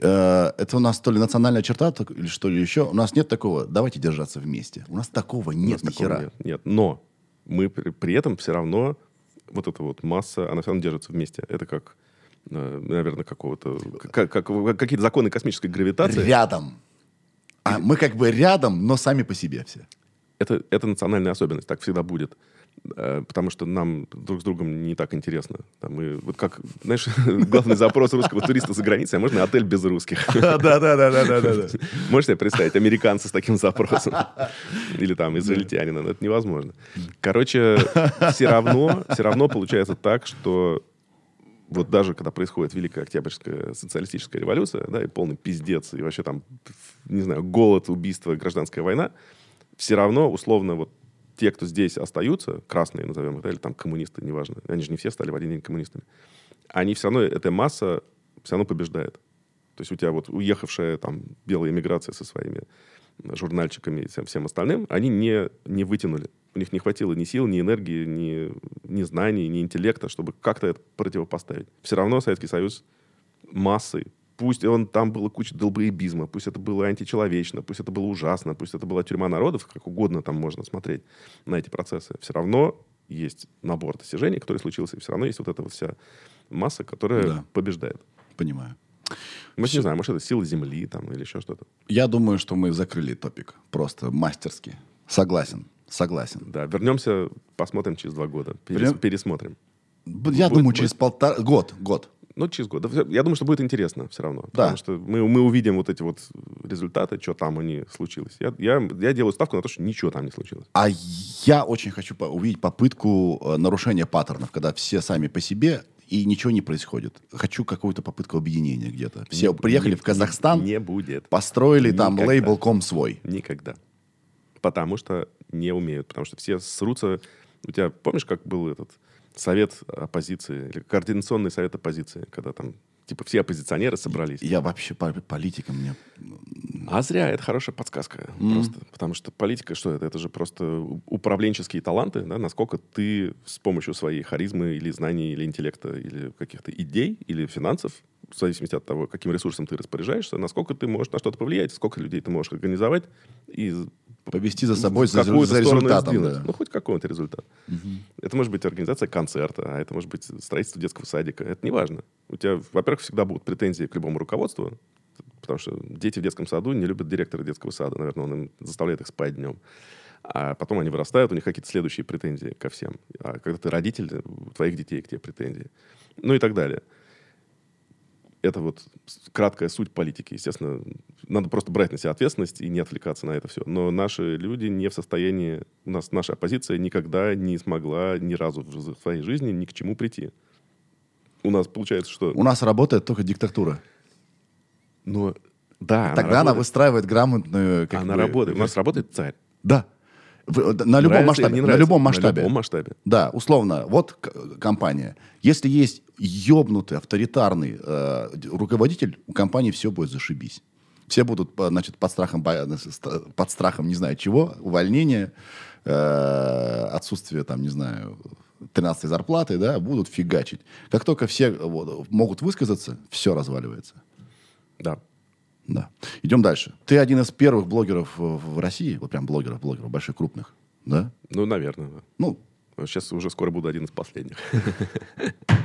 э, это у нас то ли национальная черта, так- или что ли еще. У нас нет такого, давайте держаться вместе. У нас такого У нет нас ни такого. Нет, нет. Но мы при, при этом все равно, вот эта вот масса, она все равно держится вместе. Это как, э, наверное, какого-то... Как, как- как какие-то законы космической гравитации. Рядом. А мы как бы рядом, но сами по себе все. Это, это национальная особенность, так всегда будет. Э, Потому что нам друг с другом не так интересно. Там мы, вот как, знаешь, <laughs> главный запрос русского туриста за границей, а можно отель без русских? <laughs> Да, да, да, да, да, да. <laughs> Можешь себе представить, американцы с таким запросом? Или там израильтянина? Ну, Это невозможно. Короче, все равно, все равно получается так, что вот даже когда происходит Великая Октябрьская социалистическая революция, да, и полный пиздец, и вообще там, не знаю, голод, убийство, гражданская война, все равно, условно, вот те, кто здесь остаются, красные, назовем их, или там коммунисты, неважно, они же не все стали в один день коммунистами, они все равно, эта масса все равно побеждает. То есть у тебя вот уехавшая там белая эмиграция со своими журнальчиками и всем, всем остальным, они не, не вытянули. У них не хватило ни сил, ни энергии, ни, ни знаний, ни интеллекта, чтобы как-то это противопоставить. Все равно Советский Союз массой, пусть он, там было куча долбоебизма, пусть это было античеловечно, пусть это было ужасно, пусть это была тюрьма народов, как угодно там можно смотреть на эти процессы, все равно есть набор достижений, который случился, и все равно есть вот эта вот вся масса, которая Да. побеждает. Понимаю. Мы не знаем, может, это сила Земли там или еще что-то. Я думаю, что мы закрыли топик. Просто мастерски. Согласен. Согласен. Да, вернемся, посмотрим через два года. Перес-? Пересмотрим. Я Будет- думаю, будет. через полтора... Год, год. Ну, через год. Я думаю, что будет интересно все равно. Да. Потому что мы, мы увидим вот эти вот результаты, что там они случилось. Я, я, я делаю ставку на то, что ничего там не случилось. А я очень хочу по- увидеть попытку э, нарушения паттернов, когда все сами по себе и ничего не происходит. Хочу какую-то попытку объединения где-то. Все Не- приехали не- в Казахстан, Не будет. построили там Никогда. лейбл.ком свой. Никогда. Потому что не умеют. Потому что все срутся. У тебя, помнишь, как был этот совет оппозиции, или координационный совет оппозиции, когда там, типа, все оппозиционеры собрались. Я вообще по- политика мне... А зря, это хорошая подсказка. Просто. Потому что политика, что это? Это же просто управленческие таланты, да? насколько ты с помощью своей харизмы или знаний, или интеллекта, или каких-то идей, или финансов, в зависимости от того, каким ресурсом ты распоряжаешься, насколько ты можешь на что-то повлиять, сколько людей ты можешь организовать и Повести за собой в за, за результатом. да. Ну, хоть какой-то результат. Это может быть организация концерта, а это может быть строительство детского садика. Это не важно. У тебя, во-первых, всегда будут претензии к любому руководству, потому что дети в детском саду не любят директора детского сада. Наверное, он им заставляет их спать днем. А потом они вырастают, у них какие-то следующие претензии ко всем. А когда ты родитель, у твоих детей к тебе претензии. Ну и так далее. Это вот краткая суть политики. Естественно, надо просто брать на себя ответственность и не отвлекаться на это все. Но наши люди не в состоянии... У нас наша оппозиция никогда не смогла ни разу в своей жизни ни к чему прийти. У нас получается, что... У нас работает только диктатура. Ну, да, Тогда она работает. выстраивает грамотную... как Она бы, работает. У нас работает царь. Да. В- На любом Нравится масштабе. На любом масштабе. На любом масштабе. Да, условно, вот к- компания. Если есть ёбнутый, авторитарный э, руководитель, у компании все будет зашибись. Все будут, по- значит, под страхом, под страхом не знаю чего, увольнения, э, отсутствие, там, не знаю, 13 зарплаты, да, будут фигачить. Как только все вот, могут высказаться, все разваливается. Да. Да. Идем дальше. Ты один из первых блогеров в России, вот прям блогеров, блогеров, больших, крупных, да? Ну, наверное, да. Ну, Сейчас уже скоро буду один из последних. <laughs>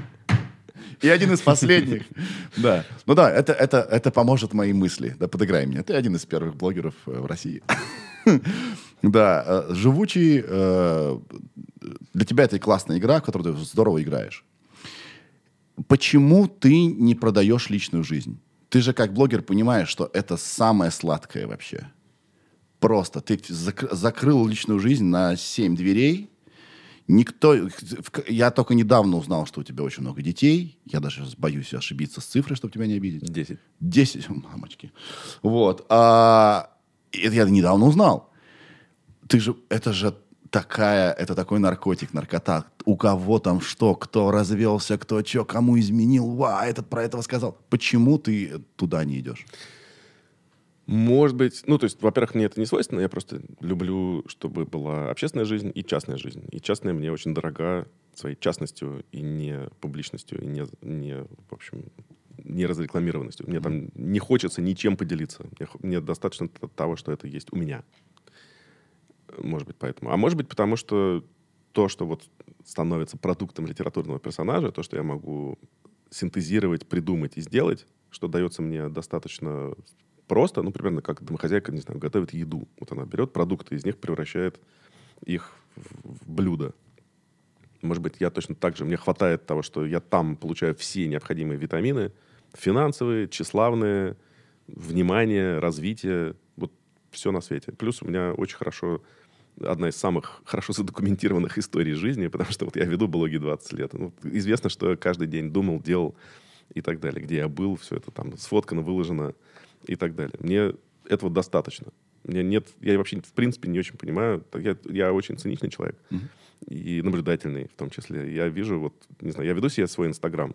<laughs> И один из последних. <laughs> Да. Ну да, это, это, это поможет моей мысли. Да, подыграй мне. Ты один из первых блогеров э, в России. <laughs> Да. э, Живучий. э, Для тебя это классная игра, в которую ты здорово играешь. Почему ты не продаешь личную жизнь? Ты же как блогер понимаешь, что это самое сладкое вообще. Просто ты зак- закрыл личную жизнь на семь дверей, Никто... Я только недавно узнал, что у тебя очень много детей. Я даже боюсь ошибиться с цифрой, чтобы тебя не обидеть. Десять. Десять, <laughs> мамочки. Вот. А, это я недавно узнал. Ты же... Это же такая... Это такой наркотик, наркота. У кого там что, кто развелся, кто что, кому изменил. Ва, этот про этого сказал. Почему ты туда не идешь? Может быть, ну, то есть, во-первых, мне это не свойственно, я просто люблю, чтобы была общественная жизнь и частная жизнь. И частная мне очень дорога своей частностью и не публичностью, и не, не в общем, не разрекламированностью. Мне там не хочется ничем поделиться. Мне, мне достаточно того, что это есть у меня. Может быть, поэтому. А может быть, потому что то, что вот становится продуктом литературного персонажа, то, что я могу синтезировать, придумать и сделать, что дается мне достаточно просто, ну, примерно как домохозяйка, не знаю, готовит еду. Вот она берет продукты, из них превращает их в в блюдо. Может быть, я точно так же, мне хватает того, что я там получаю все необходимые витамины, финансовые, тщеславные, внимание, развитие, вот все на свете. Плюс у меня очень хорошо, одна из самых хорошо задокументированных историй жизни, потому что вот я веду блоги 20 лет. Ну, известно, что я каждый день думал, делал и так далее. Где я был, все это там сфоткано, выложено и так далее. Мне этого достаточно. Мне нет, я вообще в принципе не очень понимаю. Я, я очень циничный человек и наблюдательный в том числе. Я вижу, вот, не знаю, я веду себе свой Инстаграм,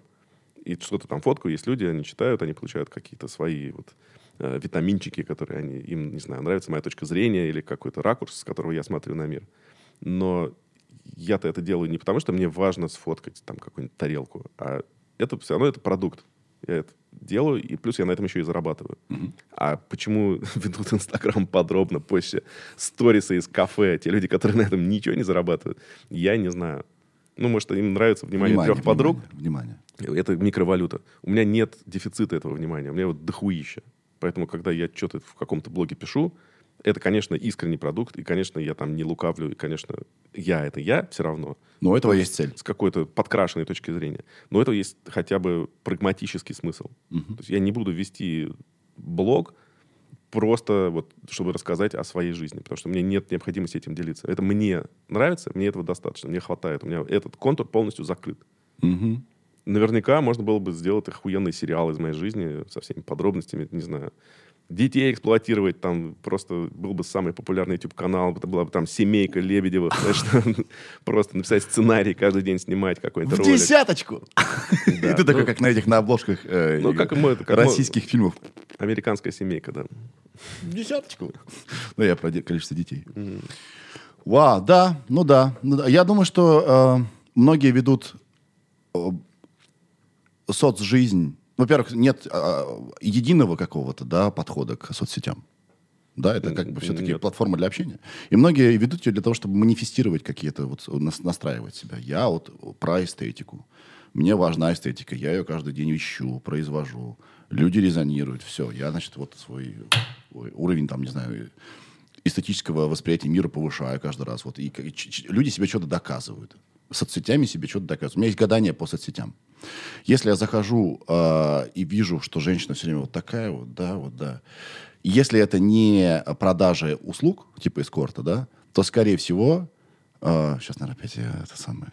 и что-то там фоткаю, есть люди, они читают, они получают какие-то свои вот э, витаминчики, которые они, им, не знаю, нравится моя точка зрения или какой-то ракурс, с которого я смотрю на мир. Но я-то это делаю не потому, что мне важно сфоткать там какую-нибудь тарелку, а это все равно это продукт. Я это делаю, и плюс я на этом еще и зарабатываю. А почему <laughs> ведут Инстаграм подробно, позже сторисы из кафе, те люди, которые на этом ничего не зарабатывают, я не знаю. Ну, может, им нравится внимание, трех подруг, Внимание. это микровалюта. У меня нет дефицита этого внимания. У меня вот дохуища. Поэтому, когда я что-то в каком-то блоге пишу, это, конечно, искренний продукт, и, конечно, я там не лукавлю, и, конечно, я — это я все равно, Но у этого есть цель. с какой-то подкрашенной точки зрения. Но у этого есть хотя бы прагматический смысл. То есть я не буду вести блог просто вот, чтобы рассказать о своей жизни, потому что мне нет необходимости этим делиться. Это мне нравится, мне этого достаточно, мне хватает. У меня этот контур полностью закрыт. Мгм. Наверняка можно было бы сделать охуенный сериал из моей жизни со всеми подробностями, не знаю. Детей эксплуатировать, там просто был бы самый популярный YouTube-канал, это была бы там семейка <laughs> там просто написать сценарий, каждый день снимать какой-то ролик. десяточку! <laughs> И ты такой, ну- как на этих, на обложках э, Ну, российских фильмов. Американская семейка, да. Десяточку. <laughs> Ну, я про количество детей. Вау, да, ну да. ну да. Я думаю, что э, многие ведут э, соцжизнь. Во-первых, нет э, единого какого-то да, подхода к соцсетям. Да, это как бы все-таки нет. платформа для общения. И многие ведут ее для того, чтобы манифестировать какие-то, вот, нас- настраивать себя. Я вот про эстетику. Мне важна эстетика. Я ее каждый день ищу, произвожу. Люди резонируют. Все. Я, значит, вот свой ой, уровень, там, не знаю, эстетического восприятия мира повышаю каждый раз. Вот. И, ч- люди себе что-то доказывают. Соцсетями себе что-то доказывать. У меня есть гадание по соцсетям. Если я захожу э, и вижу, что женщина все время вот такая вот, да, вот, да. Если это не продажа услуг, типа эскорта, да, то, скорее всего, э, сейчас, наверное, опять это самое,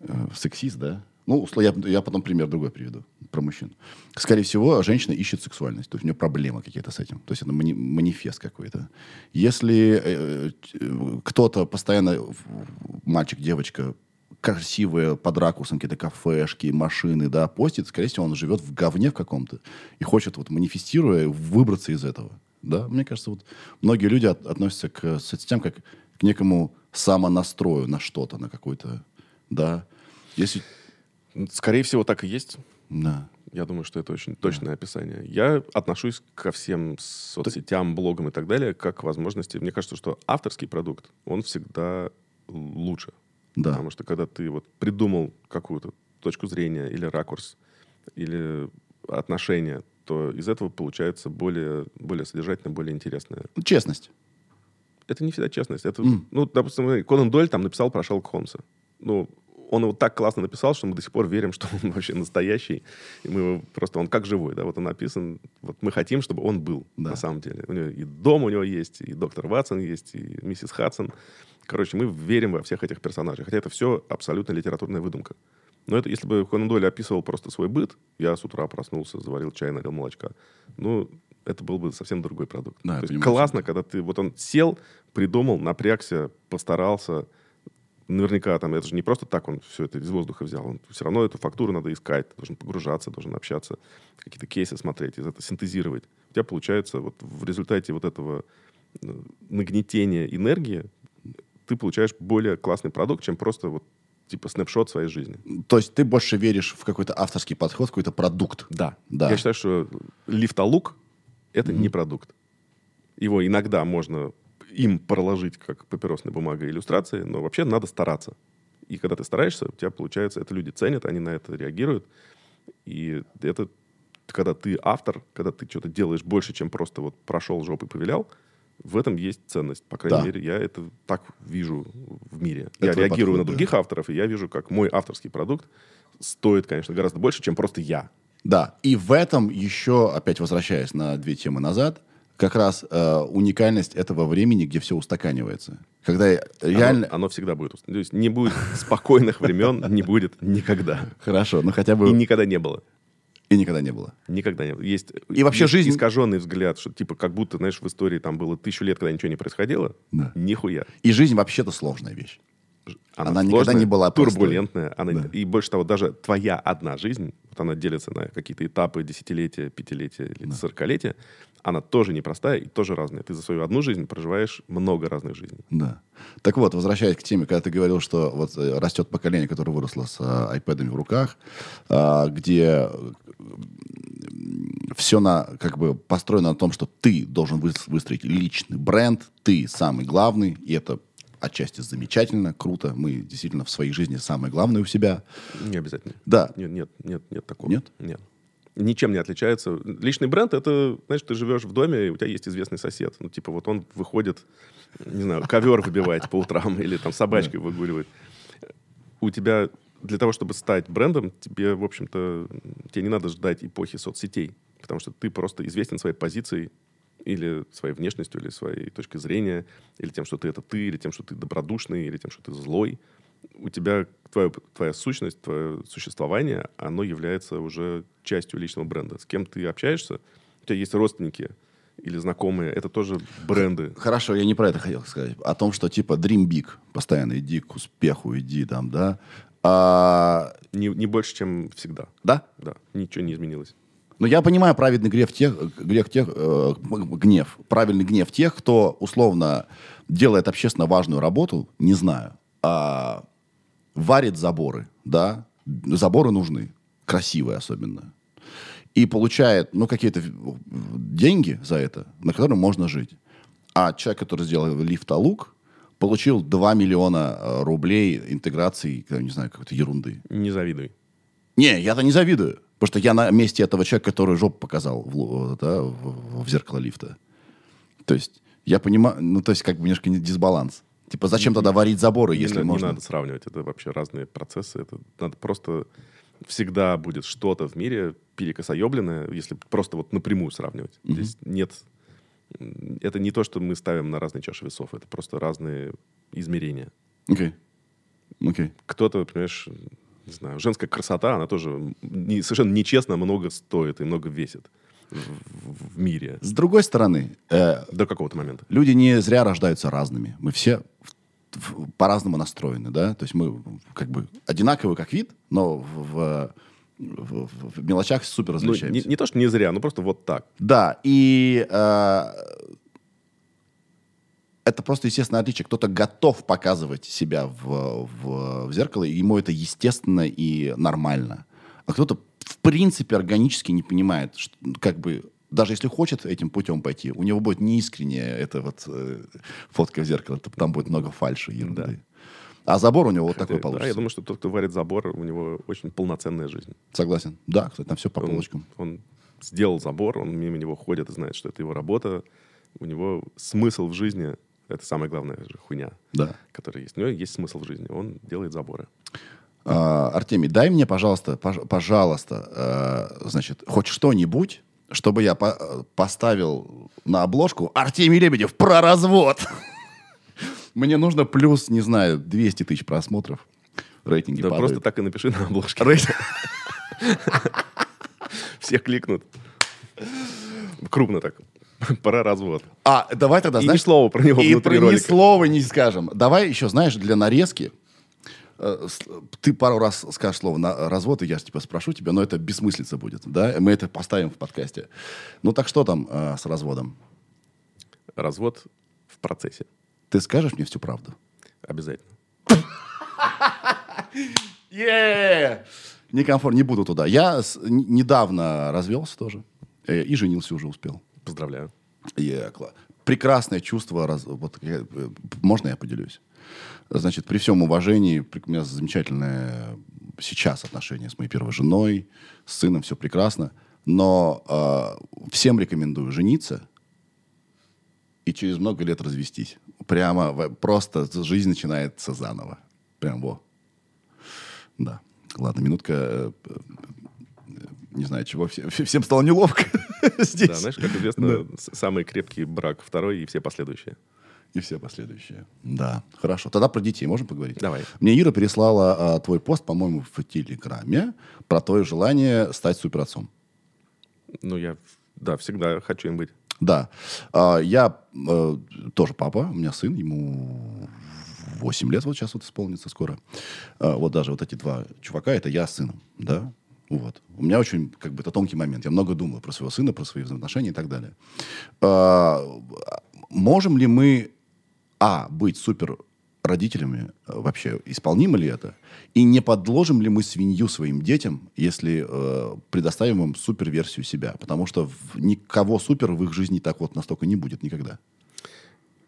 э, сексист, да? Ну, я, я потом пример другой приведу про мужчин. Скорее всего, женщина ищет сексуальность. То есть у нее проблемы какие-то с этим. То есть это мани- манифест какой-то. Если э, э, кто-то постоянно, мальчик, девочка, красивые под ракурсом какие-то кафешки, машины, да, постит, скорее всего, он живет в говне в каком-то и хочет, вот манифестируя, выбраться из этого. Да, мне кажется, вот многие люди от- относятся к соцсетям как к некому самонастрою на что-то, на какой-то, да. Если, Скорее всего, так и есть. да. Я думаю, что это очень точное описание. Я отношусь ко всем соцсетям, блогам и так далее как к возможности. Мне кажется, что авторский продукт, он всегда лучше. Да. Потому что когда ты вот придумал какую-то точку зрения или ракурс, или отношение, то из этого получается более, более содержательное, более интересное. Честность. Это не всегда честность. Это, М. ну, допустим, Конан Дойль там написал про Шерлока Холмса. Ну, он его так классно написал, что мы до сих пор верим, что он <laughs> вообще настоящий. И мы его просто, он как живой, да, вот он написан. Вот мы хотим, чтобы он был, Да. на самом деле. У него и дом у него есть, и доктор Ватсон есть, и миссис Хадсон. Короче, мы верим во всех этих персонажей. Хотя это все абсолютно литературная выдумка. Но это если бы Конан Дойль описывал просто свой быт, я с утра проснулся, заварил чай, налил молочка, ну, это был бы совсем другой продукт. Да, То есть понимаю, классно, когда ты, вот он сел, придумал, напрягся, постарался, наверняка там, это же не просто так он все это из воздуха взял, он, все равно эту фактуру надо искать, должен погружаться, должен общаться, какие-то кейсы смотреть, из этого синтезировать. У тебя получается вот в результате вот этого э, нагнетения энергии ты получаешь более классный продукт, чем просто вот типа снапшот своей жизни. То есть ты больше веришь в какой-то авторский подход, какой-то продукт. Да. Да. Я считаю, что лифтолук — это не продукт. Его иногда можно им проложить как папиросной бумагой иллюстрации, но вообще надо стараться. И когда ты стараешься, у тебя получается, это люди ценят, они на это реагируют. И это когда ты автор, когда ты что-то делаешь больше, чем просто вот прошел жопой повелял, в этом есть ценность. По крайней Да. мере, я это так вижу в мире. Это я реагирую подход, на да. других авторов, и я вижу, как мой авторский продукт стоит, конечно, гораздо больше, чем просто я. Да, и в этом еще, опять возвращаясь на две темы назад, как раз э, уникальность этого времени, где все устаканивается. Когда реально... Оно, оно всегда будет. То есть не будет спокойных времен, не будет никогда. Хорошо, ну хотя бы... И никогда не было. И никогда не было. Никогда не было. Есть, И вообще есть жизнь- искаженный взгляд, что типа как будто, знаешь, в истории там было тысячу лет, когда ничего не происходило. Да. Нихуя. И жизнь вообще-то сложная вещь. Она никогда сложная, не была простой. турбулентная. Она, Да. И больше того, даже твоя одна жизнь, вот она делится на какие-то этапы десятилетия, пятилетия или сорокалетия, она тоже непростая и тоже разная. Ты за свою одну жизнь проживаешь много разных жизней. Да. Так вот, возвращаясь к теме, когда ты говорил, что вот э, растет поколение, которое выросло с э, айпэдами в руках, а, где все на, как бы построено на том, что ты должен выс- выстроить личный бренд, ты самый главный, и это отчасти замечательно, круто. Мы действительно в своей жизни самое главное у себя. Не обязательно. Да. Нет, нет, нет, нет такого. Нет? Нет. Ничем не отличается. Личный бренд это, знаешь, ты живешь в доме, и у тебя есть известный сосед. Ну, типа, вот он выходит, не знаю, ковер выбивает по утрам или там собачкой выгуливает. У тебя для того, чтобы стать брендом, тебе, в общем-то, тебе не надо ждать эпохи соцсетей, потому что ты просто известен своей позицией или своей внешностью, или своей точкой зрения, или тем, что ты это ты, или тем, что ты добродушный, или тем, что ты злой. У тебя твоя, твоя сущность, твое существование, оно является уже частью личного бренда. С кем ты общаешься, у тебя есть родственники или знакомые, это тоже бренды. Хорошо, я не про это хотел сказать. О том, что типа dream big, постоянно иди к успеху, иди там, да. А, Не, не больше, чем всегда. да? Да, ничего не изменилось. Но я понимаю праведный гнев тех, грех тех, э, гнев, правильный гнев тех, кто условно делает общественно важную работу, не знаю, а варит заборы, да, заборы нужны, красивые особенно, и получает, ну, какие-то деньги за это, на которые можно жить. А человек, который сделал лифтолук, получил 2 миллиона э, рублей интеграции, не знаю, какой-то ерунды. Не завидуй. Не, я-то не завидую. Потому что я на месте этого человека, который жопу показал в, да, в, в зеркало лифта. То есть, я понимаю, ну, то есть, как бы немножко не- дисбаланс. Типа, зачем тогда варить заборы, Не если не можно? надо сравнивать, это вообще разные процессы. Это надо просто всегда будет что-то в мире перекосоебленное, если просто вот напрямую сравнивать. Мгм. Здесь нет... Это не то, что мы ставим на разные чаши весов, это просто разные измерения. Окей. Окей. Кто-то, понимаешь, не знаю, женская красота, она тоже не, совершенно нечестно много стоит и много весит в, мире С другой стороны, э, до какого-то момента. люди не зря рождаются разными. Мы все по-разному настроены, да? То есть мы как бы одинаковы как вид, но в, в- в- в мелочах супер Ну, различаемся. не, не то, что не зря, но просто вот так. Да, и э, это просто естественное отличие. Кто-то готов показывать себя в, в- в зеркало, и ему это естественно и нормально. А кто-то принципе органически не понимает, что, как бы даже если хочет этим путем пойти, у него будет неискренняя эта вот э, фотка в зеркало, там будет много фальши, ерунды. А забор у него вот такой Хотя, получится. Да, я думаю, что тот, кто варит забор, у него очень полноценная жизнь. Согласен. Да, кстати, там все по Он- полочкам. Он, сделал забор, он мимо него ходит и знает, что это его работа. У него смысл в жизни — это самая главная же хуйня, Да. которая есть. У него есть смысл в жизни. Он делает заборы. А, Артемий, дай мне, пожалуйста, пож- пожалуйста, э, значит, хоть что-нибудь, чтобы я по- э, поставил на обложку Артемий Лебедев про развод. <laughs> Мне нужно плюс, не знаю, 200 тысяч просмотров. Рейтинги Да падают. просто так и напиши на обложке. Рейтинг- <laughs> Все кликнут. Крупно так. Пора развод. А, давай тогда, И знаешь... ни слова про него И внутри про ни ролика. слова не скажем. Давай еще, знаешь, для нарезки, ты пару раз скажешь слово на развод, и я ж, типа спрошу тебя, но это бессмыслица будет, да? Мы это поставим в подкасте. Ну так что там э, с разводом? Развод в процессе. Ты скажешь мне всю правду? Обязательно. <laughs> Некомфорт, не буду туда. Я недавно развелся тоже. э, И женился уже успел. Поздравляю. Прекрасное чувство. э, можно я поделюсь? Значит, при всем уважении, у меня замечательное сейчас отношения с моей первой женой, с сыном, все прекрасно. Но э, всем рекомендую жениться и через много лет развестись. Прямо просто жизнь начинается заново. Прям во. Да. Ладно, минутка. э, э, Не знаю, чего. все- всем стало неловко <laughs> здесь. Да, знаешь, как известно, с- самый крепкий брак второй и все последующие. И все последующие. Да, хорошо. Тогда про детей можем поговорить? Давай. Мне Ира переслала а, твой пост, по-моему, в Телеграме про твое желание стать суперотцом. Ну, я, да, всегда хочу им быть. Да. А, я э, тоже папа, у меня сын, ему 8 лет вот сейчас вот исполнится скоро. А, вот даже вот эти два чувака, это я с сыном, да. Вот. У меня очень, как бы, это тонкий момент. Я много думаю про своего сына, про свои взаимоотношения и так далее. А, можем ли мы, а, быть супер родителями э, вообще, исполнимо ли это? И не подложим ли мы свинью своим детям, если э, предоставим им супер-версию себя? Потому что в- никого супер в их жизни так вот настолько не будет никогда.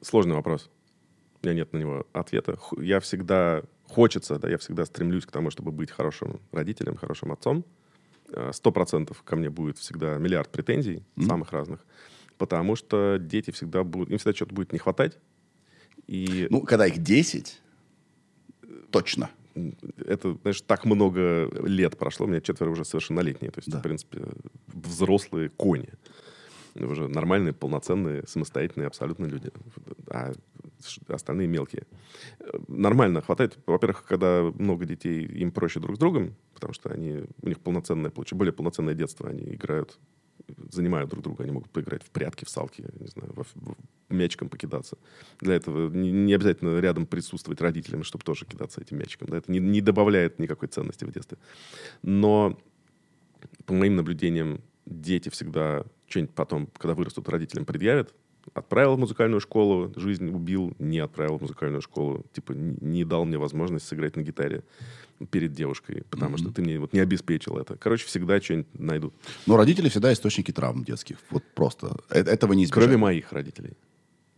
Сложный вопрос. У меня нет на него ответа. Я всегда хочется, да, я всегда стремлюсь к тому, чтобы быть хорошим родителем, хорошим отцом. Э, Сто процентов ко мне будет всегда миллиард претензий, самых разных, потому что дети всегда будут, им всегда что-то будет не хватать. И Ну, когда их 10, точно. это, знаешь, так много лет прошло, у меня четверо уже совершеннолетние, то есть, Да. в принципе, взрослые кони. Уже нормальные, полноценные, самостоятельные абсолютно люди. А остальные мелкие. Нормально, хватает. Во-первых, когда много детей, им проще друг с другом, потому что они, у них полноценное, получ- более полноценное детство, они играют, занимают друг друга, они могут поиграть в прятки, в салки, не знаю, во- в- мячиком покидаться. Для этого не, не обязательно рядом присутствовать родителям, чтобы тоже кидаться этим мячиком. Да? Это не, не добавляет никакой ценности в детстве. Но по моим наблюдениям, дети всегда что-нибудь потом, когда вырастут, родителям предъявят. Отправил в музыкальную школу, жизнь убил, не отправил в музыкальную школу. Типа не дал мне возможность сыграть на гитаре перед девушкой, потому что ты мне вот не обеспечил это. Короче, всегда что-нибудь найдут. Но родители всегда источники травм детских. Вот просто. Э- Этого не избежать. Кроме моих родителей.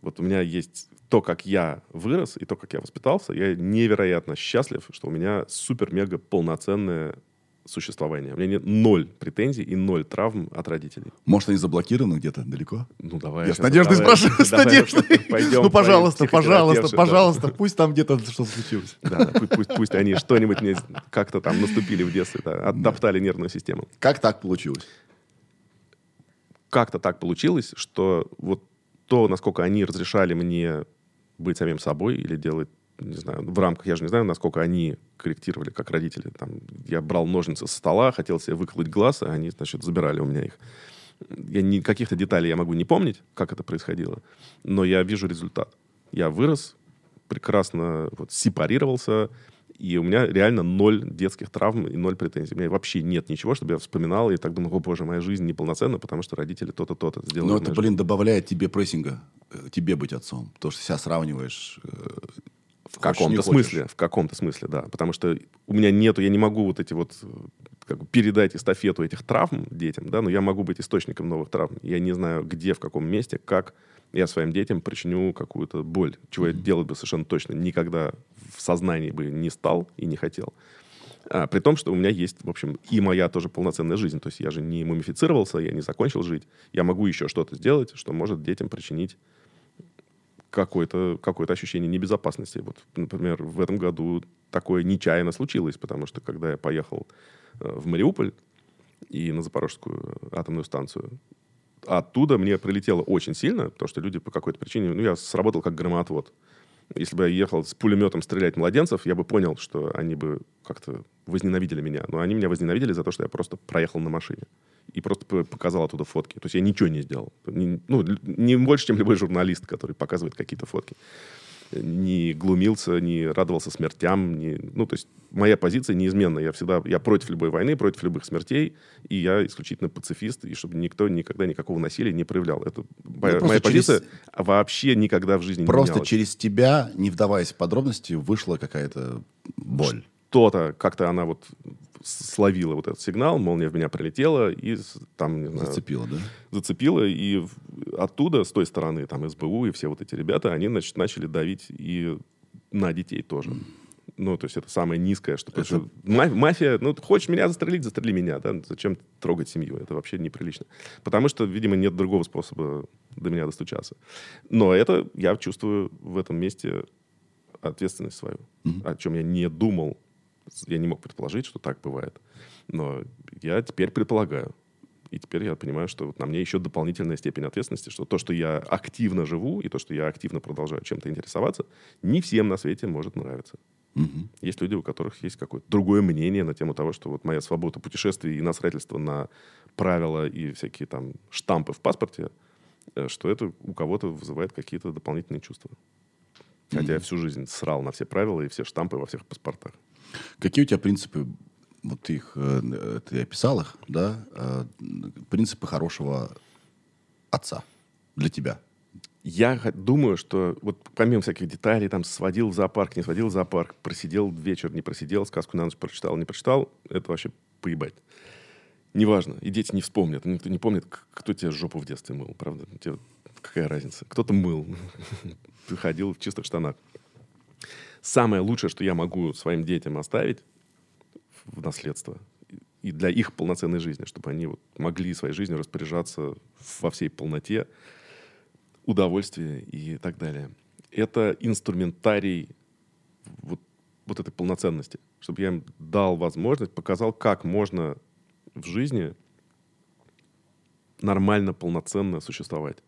Вот у меня есть то, как я вырос и то, как я воспитался. Я невероятно счастлив, что у меня супер-мега полноценная существования. У меня нет ноль претензий и ноль травм от родителей. Может, они заблокированы где-то далеко? Ну, давай. Я с надеждой спрашиваю, <laughs> с надеждой. пойдем, Ну, пожалуйста, пожалуйста, пожалуйста, пусть там где-то что случилось. Да, пусть, они что-нибудь мне как-то там наступили в детстве, оттоптали нервную систему. Как так получилось? Как-то так получилось, что вот то, насколько они разрешали мне быть самим собой или делать, не знаю, в рамках, я же не знаю, насколько они корректировали, как родители. Там, я брал ножницы со стола, хотел себе выколоть глаз, а они, значит, забирали у меня их. Я не, каких-то деталей я могу не помнить, как это происходило, но я вижу результат. Я вырос, прекрасно вот, сепарировался, и у меня реально ноль детских травм и ноль претензий. У меня вообще нет ничего, чтобы я вспоминал и так думал, о боже, моя жизнь неполноценна, потому что родители то-то, то-то сделали. Но это, жизни». блин, добавляет тебе прессинга, э, тебе быть отцом. Потому что себя сравниваешь. В каком-то смысле, в каком-то смысле, да. Потому что у меня нету, я не могу вот эти вот как бы передать эстафету этих травм детям, да, но я могу быть источником новых травм. Я не знаю, где, в каком месте, как я своим детям причиню какую-то боль, чего я делать бы совершенно точно никогда в сознании бы не стал и не хотел. А, при том, что у меня есть, в общем, и моя тоже полноценная жизнь. То есть я же не мумифицировался, я не закончил жить. Я могу еще что-то сделать, что может детям причинить какое-то какое ощущение небезопасности. Вот, например, в этом году такое нечаянно случилось, потому что когда я поехал э, в Мариуполь и на Запорожскую атомную станцию, оттуда мне прилетело очень сильно, потому что люди по какой-то причине... Ну, я сработал как громоотвод. Если бы я ехал с пулеметом стрелять младенцев, я бы понял, что они бы как-то возненавидели меня. Но они меня возненавидели за то, что я просто проехал на машине. И просто показал оттуда фотки. То есть я ничего не сделал. Не, ну, не больше, чем любой журналист, который показывает какие-то фотки. Не глумился, не радовался смертям. Не, ну, то есть моя позиция неизменна. Я всегда я против любой войны, против любых смертей. И я исключительно пацифист. И чтобы никто никогда никакого насилия не проявлял. Это моя, просто моя через- позиция вообще никогда в жизни не Просто через тебя, не вдаваясь в подробности, вышла какая-то боль. Что-то, как-то она вот словила вот этот сигнал, молния в меня прилетела и там, не знаю, Зацепила, да? зацепила, и оттуда, с той стороны, там, СБУ и все вот эти ребята, они, значит, начали давить и на детей тоже. Ну, то есть это самое низкое, что... потому что ма- мафия, ну, ты хочешь меня застрелить, застрели меня, да? Зачем трогать семью? Это вообще неприлично. Потому что, видимо, нет другого способа до меня достучаться. Но это я чувствую в этом месте ответственность свою, о чем я не думал. Я не мог предположить, что так бывает. Но я теперь предполагаю. И теперь я понимаю, что вот на мне еще дополнительная степень ответственности, что то, что я активно живу, и то, что я активно продолжаю чем-то интересоваться, не всем на свете может нравиться. Мгм. Есть люди, у которых есть какое-то другое мнение на тему того, что вот моя свобода путешествий и насрательство на правила и всякие там штампы в паспорте, э, что это у кого-то вызывает какие-то дополнительные чувства. Хотя я всю жизнь срал на все правила и все штампы во всех паспортах. Какие у тебя принципы, вот ты их, э, ты описал их, да, э, принципы хорошего отца для тебя? Я думаю, что вот помимо всяких деталей, там, сводил в зоопарк, не сводил в зоопарк, просидел вечер, не просидел, сказку на ночь прочитал, не прочитал, это вообще поебать. Неважно, и дети не вспомнят, никто не помнит, кто тебе жопу в детстве мыл, правда? Тебе какая разница? Кто-то мыл, <laughs> ты ходил в чистых штанах. Самое лучшее, что я могу своим детям оставить в наследство, и для их полноценной жизни, чтобы они вот могли своей жизнью распоряжаться во всей полноте, удовольствие и так далее. Это инструментарий вот, вот этой полноценности. Чтобы я им дал возможность, показал, как можно в жизни нормально, полноценно существовать.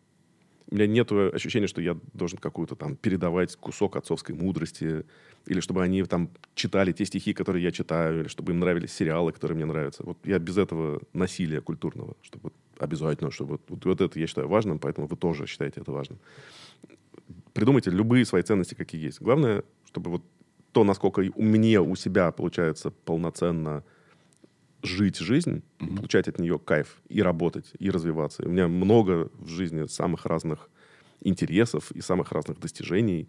У меня нет ощущения, что я должен какую-то там передавать кусок отцовской мудрости, или чтобы они там читали те стихи, которые я читаю, или чтобы им нравились сериалы, которые мне нравятся. Вот я без этого насилия культурного, чтобы обязательно, чтобы вот, вот это я считаю важным, поэтому вы тоже считаете это важным. Придумайте любые свои ценности, какие есть. Главное, чтобы вот то, насколько у меня у себя получается полноценно жить жизнь, получать от нее кайф и работать, и развиваться. И у меня много в жизни самых разных интересов и самых разных достижений.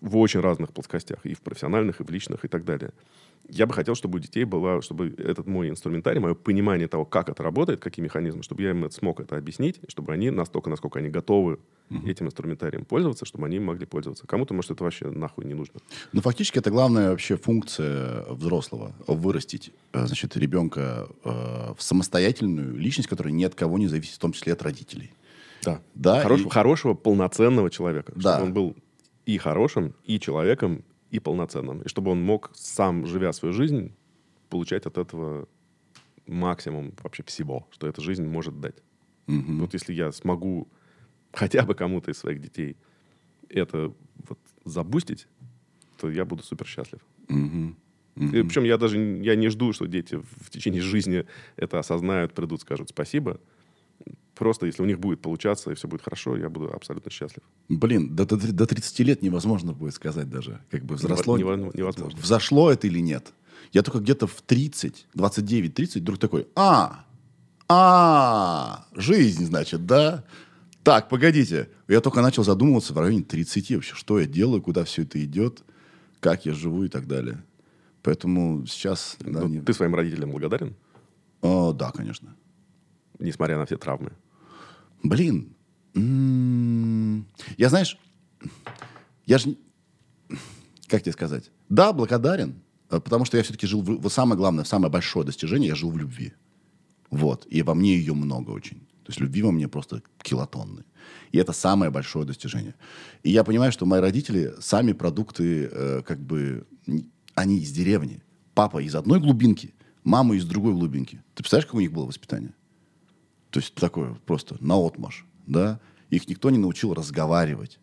в очень разных плоскостях, и в профессиональных, и в личных, и так далее. Я бы хотел, чтобы у детей была, чтобы этот мой инструментарий, мое понимание того, как это работает, какие механизмы, чтобы я им это смог это объяснить, чтобы они настолько, насколько они готовы этим инструментарием пользоваться, чтобы они могли пользоваться. Кому-то, может, это вообще нахуй не нужно. Ну, фактически, это главная вообще функция взрослого. Вырастить, э, значит, ребенка э, в самостоятельную личность, которая ни от кого не зависит, в том числе от родителей. Да. Да, Хорошего, и- хорошего, полноценного человека. Да. Чтобы он был и хорошим, и человеком, и полноценным. И чтобы он мог, сам живя свою жизнь, получать от этого максимум вообще всего, что эта жизнь может дать. Вот если я смогу хотя бы кому-то из своих детей это вот забустить, то я буду супер счастлив. Мгм. И причем я даже я не жду, что дети в течение жизни это осознают, придут, скажут спасибо. Просто если у них будет получаться и все будет хорошо, я буду абсолютно счастлив. Блин, до, до, до 30 лет невозможно будет сказать даже, как бы взросло. нево- невозможно. Взошло это или нет. Я только где-то в 30, 29-30 вдруг такой, а, а, жизнь, значит, да? Так, погодите. Я только начал задумываться в районе 30 вообще, что я делаю, куда все это идет, как я живу и так далее. Поэтому сейчас... да, Ну, не- Ты своим родителям благодарен, О, да, конечно. несмотря на все травмы. Блин. м, Я, знаешь, я же... Как тебе сказать? Да, благодарен, э, потому что я все-таки жил... В... Самое главное, самое большое достижение, я жил в любви. Вот. И во мне ее много очень. То есть любви во мне просто килотонны. И это самое большое достижение. И я понимаю, что мои родители сами продукты, э, как бы, они из деревни. Папа из одной глубинки, мама из другой глубинки. Ты представляешь, как у них было воспитание? То есть такое просто наотмашь, да? Их никто не научил разговаривать.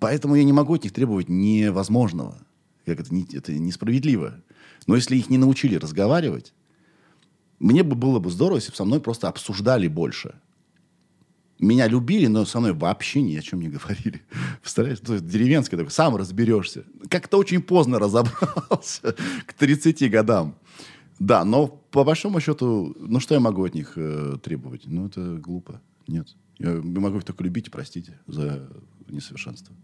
Поэтому я не могу от них требовать невозможного. Как это, не- это несправедливо. Но если их не научили разговаривать, мне бы было бы здорово, если бы со мной просто обсуждали больше. Меня любили, но со мной вообще ни о чем не говорили. <laughs> Представляешь? То есть деревенский такой, сам разберешься. Как-то очень поздно разобрался <laughs> к 30 годам. Да, но по большому счету, ну что я могу от них э, требовать? Ну это глупо. Нет. Я могу их только любить и простить за несовершенство.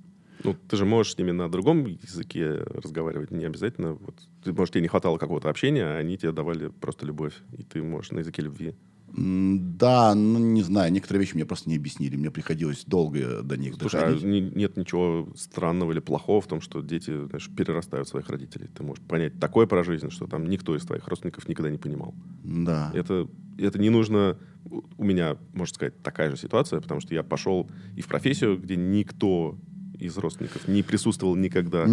Ну, ты же можешь с ними на другом языке разговаривать, не обязательно. Вот, может, тебе не хватало какого-то общения, а они тебе давали просто любовь, и ты можешь на языке любви. Да, ну не знаю, некоторые вещи мне просто не объяснили. Мне приходилось долго до них Слушай, а доходить. не- нет ничего странного или плохого в том, что дети знаешь, перерастают своих родителей. Ты можешь понять такое про жизнь, что там никто из твоих родственников никогда не понимал. Да. Это, это не нужно... У меня, можно сказать, такая же ситуация, потому что я пошел и в профессию, где никто из родственников не присутствовал никогда,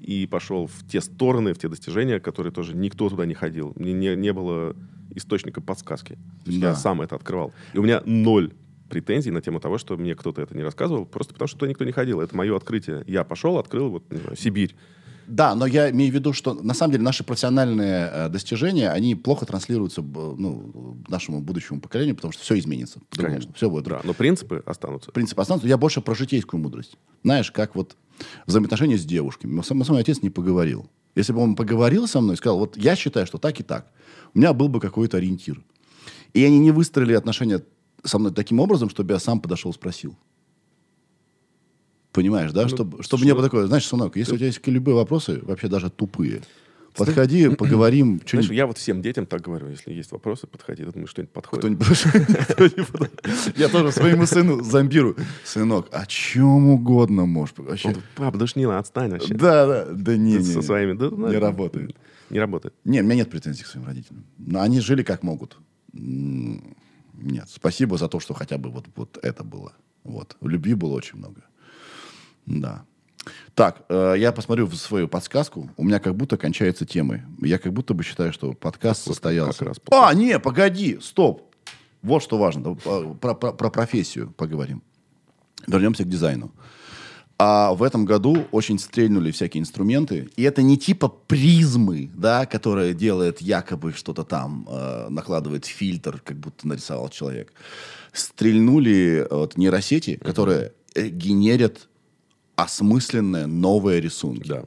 и пошел в те стороны, в те достижения, которые тоже никто туда не ходил. Мне не, не было источника подсказки. То есть Да. Я сам это открывал. И у меня ноль претензий на тему того, что мне кто-то это не рассказывал, просто потому что туда никто не ходил. Это мое открытие. Я пошел, открыл вот, не знаю, Сибирь. Да, но я имею в виду, что на самом деле наши профессиональные э, достижения, они плохо транслируются ну, нашему будущему поколению, потому что все изменится. Конечно. Все будет. Да, но принципы останутся. Принцип останутся. Я больше про житейскую мудрость. Знаешь, как вот взаимоотношения с девушками. Мой отец не поговорил. Если бы он поговорил со мной и сказал, вот я считаю, что так и так, у меня был бы какой-то ориентир. И они не выстроили отношения со мной таким образом, чтобы я сам подошел и спросил. Понимаешь, да? чтобы, чтобы что- мне было такое, знаешь, сынок, если у тебя есть любые вопросы, вообще даже тупые, подходи, поговорим, Знаешь, я вот всем детям так говорю, если есть вопросы, подходи, я думаю, что-нибудь подходит. кто-нибудь- <laughs> кто-нибудь- Я тоже своему сыну зомбирую. Сынок, о чем угодно можешь. Пап, душнила, отстань вообще. Да, да, да не, Ты не, со не. своими... Не работает. Не работает. Не, у меня нет претензий к своим родителям. Но они жили как могут. Нет, спасибо за то, что хотя бы вот, вот это было. Вот. Любви было очень много. Да. Так, э, я посмотрю в свою подсказку. У меня как будто кончаются темы. Я как будто бы считаю, что подкаст Вот состоялся. как раз а, не, погоди, стоп. Вот что важно. Да, Про, про- про профессию поговорим. Вернемся к дизайну. А в этом году очень стрельнули всякие инструменты. И это не типа призмы, да, которая делает якобы что-то там, э, накладывает фильтр, как будто нарисовал человек. Стрельнули э, вот, нейросети, которые э, генерят осмысленные новые рисунки. Да.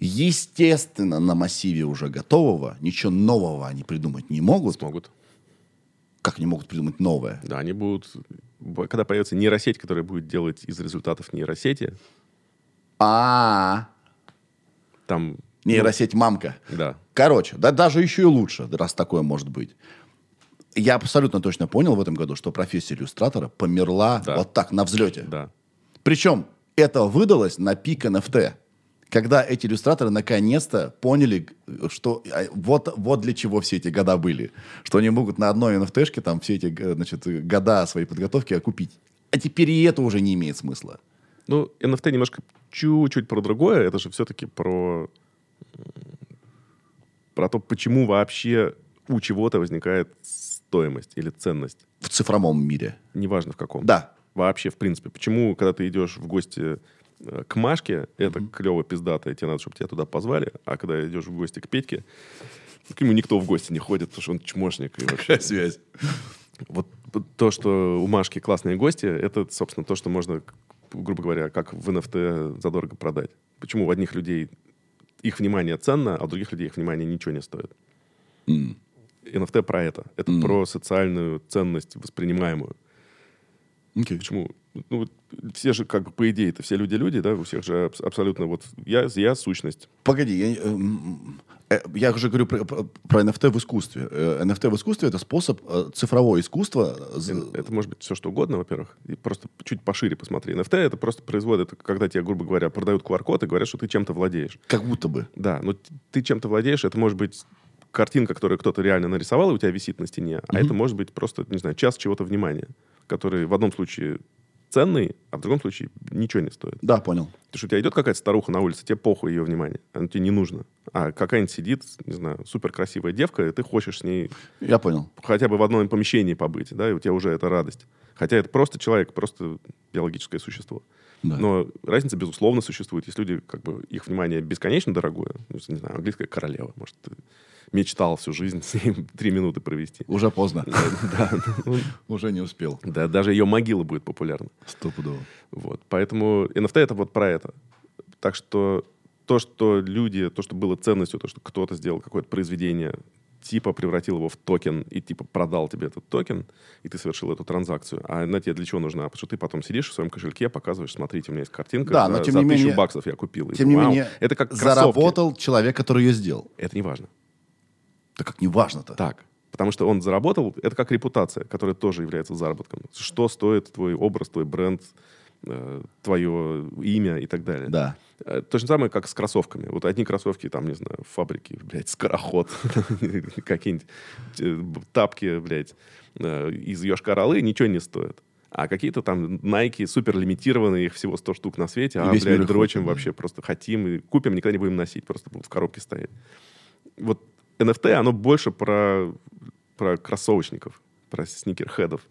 Естественно, на массиве уже готового ничего нового они придумать не могут. Смогут. Как они могут придумать новое? Да, они будут... Когда появится нейросеть, которая будет делать из результатов нейросети, А, Там... нейросеть мамка. Да. Короче, да даже еще и лучше, раз такое может быть. Я абсолютно точно понял в этом году, что профессия иллюстратора померла Да. вот так, на взлете. Да. Причем это выдалось на пик NFT. Когда эти иллюстраторы наконец-то поняли, что а, вот, вот для чего все эти года были. Что они могут на одной NFT-шке там все эти г- значит, года своей подготовки окупить. А теперь и это уже не имеет смысла. Ну, NFT немножко чуть-чуть про другое. Это же все-таки про, про то, почему вообще у чего-то возникает стоимость или ценность. В цифровом мире. Неважно в каком. Да. Вообще, в принципе. Почему, когда ты идешь в гости э, к Машке, это клево пиздато, и тебе надо, чтобы тебя туда позвали, а когда идешь в гости к Петьке, к нему никто в гости не ходит, потому что он чмошник. И вообще, <laughs> связь? вот то, что у Машки классные гости, это, собственно, то, что можно, грубо говоря, как в NFT задорого продать. Почему у одних людей их внимание ценно, а у других людей их внимание ничего не стоит. NFT про это. Это про социальную ценность воспринимаемую. Окей. Почему? Ну, вот все же, как бы, по идее, это все люди-люди, да, у всех же абс- абсолютно вот... Я, я сущность. Погоди, я, эм, э, я уже говорю про, про- NFT в искусстве. Э, NFT в искусстве это способ э, цифровое искусство. Это может быть все что угодно, во-первых. И просто чуть пошире посмотри. NFT — это просто производ, это когда тебе, грубо говоря, продают QR-код и говорят, что ты чем-то владеешь. Как будто бы. Да, но ты чем-то владеешь, это может быть картинка, которую кто-то реально нарисовал, и у тебя висит на стене, а это может быть просто, не знаю, час чего-то внимания, который в одном случае ценный, а в другом случае ничего не стоит. Да, понял. Потому что у тебя идет какая-то старуха на улице, тебе похуй ее внимание, оно тебе не нужно. А какая-нибудь сидит, не знаю, супер красивая девка, и ты хочешь с ней Я понял. хотя бы в одном помещении побыть, да, и у тебя уже это радость. Хотя это просто человек, просто биологическое существо. Да. Но разница, безусловно, существует. Есть люди, как бы, их внимание бесконечно дорогое. Ну, не знаю, английская королева. Может, мечтал всю жизнь с ней <laughs> три минуты провести. Уже поздно. Да, <laughs> Уже не успел. да, даже ее могила будет популярна. Стопудово. Вот. Поэтому NFT это вот про это. Так что то, что люди, то, что было ценностью, то, что кто-то сделал какое-то произведение, типа превратил его в токен и типа продал тебе этот токен, и ты совершил эту транзакцию. А она тебе для чего нужна? Потому что ты потом сидишь в своем кошельке, показываешь, смотрите, у меня есть картинка, Да, за, но тем за не тысячу менее- баксов я купил. И Тем не вау. менее, это как кроссовки. заработал человек, который ее сделал. Это не важно. Да как не важно-то. Так. Потому что он заработал, это как репутация, которая тоже является заработком. Что стоит твой образ, твой бренд, твое имя и так далее. Да. Э, То же самое, как с кроссовками. Вот одни кроссовки, там, не знаю, фабрики, блядь, скороход, <laughs> какие-нибудь э, тапки, блядь, э, из Йошкар-Олы ничего не стоят. А какие-то там Nike супер лимитированные, их всего 100 штук на свете, а, блядь, дрочим вообще, просто хотим и купим, никогда не будем носить, просто в коробке стоять. Вот NFT, оно больше про, про кроссовочников, про сникерхедов.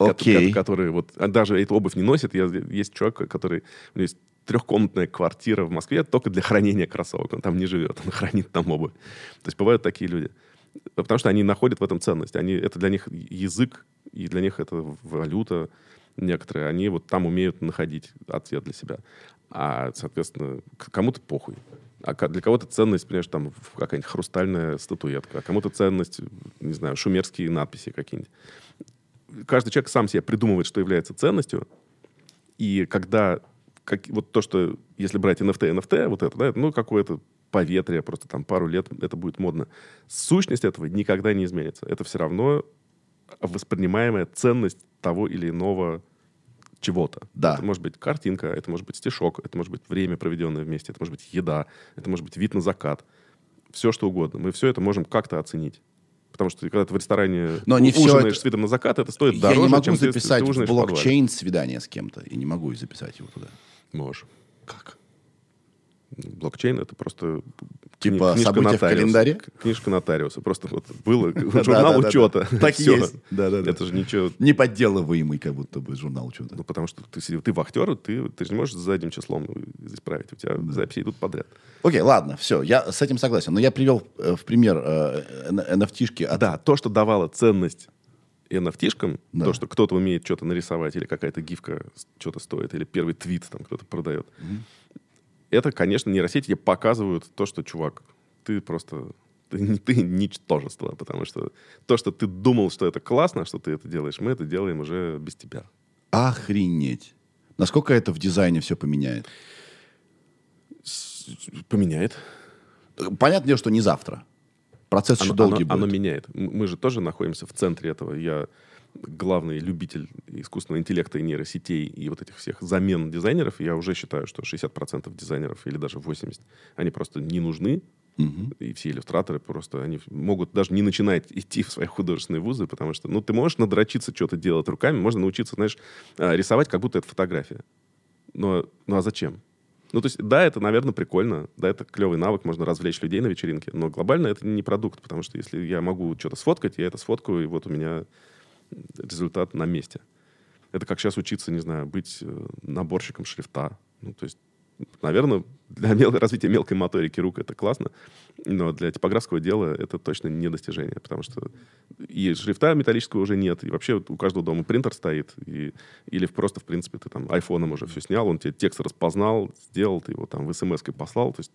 Окей. ко- которые вот а даже эту обувь не носят. Я, есть человек, который у него есть трехкомнатная квартира в Москве только для хранения кроссовок. Он там не живет, он хранит там обувь. То есть бывают такие люди. Потому что они находят в этом ценность. Они, это для них язык, и для них это валюта некоторые. Они вот там умеют находить ответ для себя. А, соответственно, кому-то похуй. А для кого-то ценность, понимаешь, там какая-нибудь хрустальная статуэтка, а кому-то ценность, не знаю, шумерские надписи какие-нибудь каждый человек сам себе придумывает, что является ценностью. И когда как, вот то, что если брать NFT, NFT, вот это, да, ну, какое-то поветрие, просто там пару лет это будет модно. Сущность этого никогда не изменится. Это все равно воспринимаемая ценность того или иного чего-то. Да. Это может быть картинка, это может быть стишок, это может быть время, проведенное вместе, это может быть еда, это может быть вид на закат. Все, что угодно. Мы все это можем как-то оценить. Потому что когда ты в ресторане Но не ужинаешь это- с видом на закат, это стоит Я дороже, не могу чем ты- записать ты, в ужинаешь в блокчейн свидание с кем-то. Я не могу записать его туда. Можешь. Как? Блокчейн это просто Типа кни- события в календаре? Книжка нотариуса. Просто вот было <laughs> журнал учета. Так есть. Это же ничего... Неподделываемый как будто бы журнал учета. Ну, потому что ты, сидел- ты вахтер, ты, ты же не можешь задним числом исправить. У тебя записи идут подряд. Окей, ладно, все, я с этим согласен. Но я привел э, в пример э, NFT-шки от... Да, то, что давало ценность NFT-шкам, Да. то, что кто-то умеет что-то нарисовать, или какая-то гифка что-то стоит, или первый твит там кто-то продает. Это, конечно, нейросети тебе показывают то, что, чувак, ты просто... Ты, <laughs> ты ничтожество, потому что то, что ты думал, что это классно, что ты это делаешь, мы это делаем уже без тебя. Охренеть. Насколько это в дизайне все поменяет? Поменяет. Понятное дело, что не завтра. Процесс еще Оно, долгий оно- оно будет. меняет. М- Мы же тоже находимся в центре этого. Я главный любитель искусственного интеллекта и нейросетей и вот этих всех замен дизайнеров. Я уже считаю, что 60% дизайнеров или даже 80% они просто не нужны. Мгм. И все иллюстраторы просто, они могут даже не начинать идти в свои художественные вузы, потому что, ну, ты можешь надрочиться, что-то делать руками, можно научиться, знаешь, а, рисовать, как будто это фотография. Но, ну, а зачем? Ну, то есть, да, это, наверное, прикольно, да, это клевый навык, можно развлечь людей на вечеринке, но глобально это не продукт, потому что если я могу что-то сфоткать, я это сфоткаю, и вот у меня результат на месте. Это как сейчас учиться, не знаю, быть э, наборщиком шрифта. Ну, то есть, наверное, для мел- развития мелкой моторики рук это классно, но для типографского дела это точно не достижение, потому что и шрифта металлического уже нет, и вообще у каждого дома принтер стоит, и, или просто, в принципе, ты там айфоном уже все снял, он тебе текст распознал, сделал, ты его там в смс послал. То есть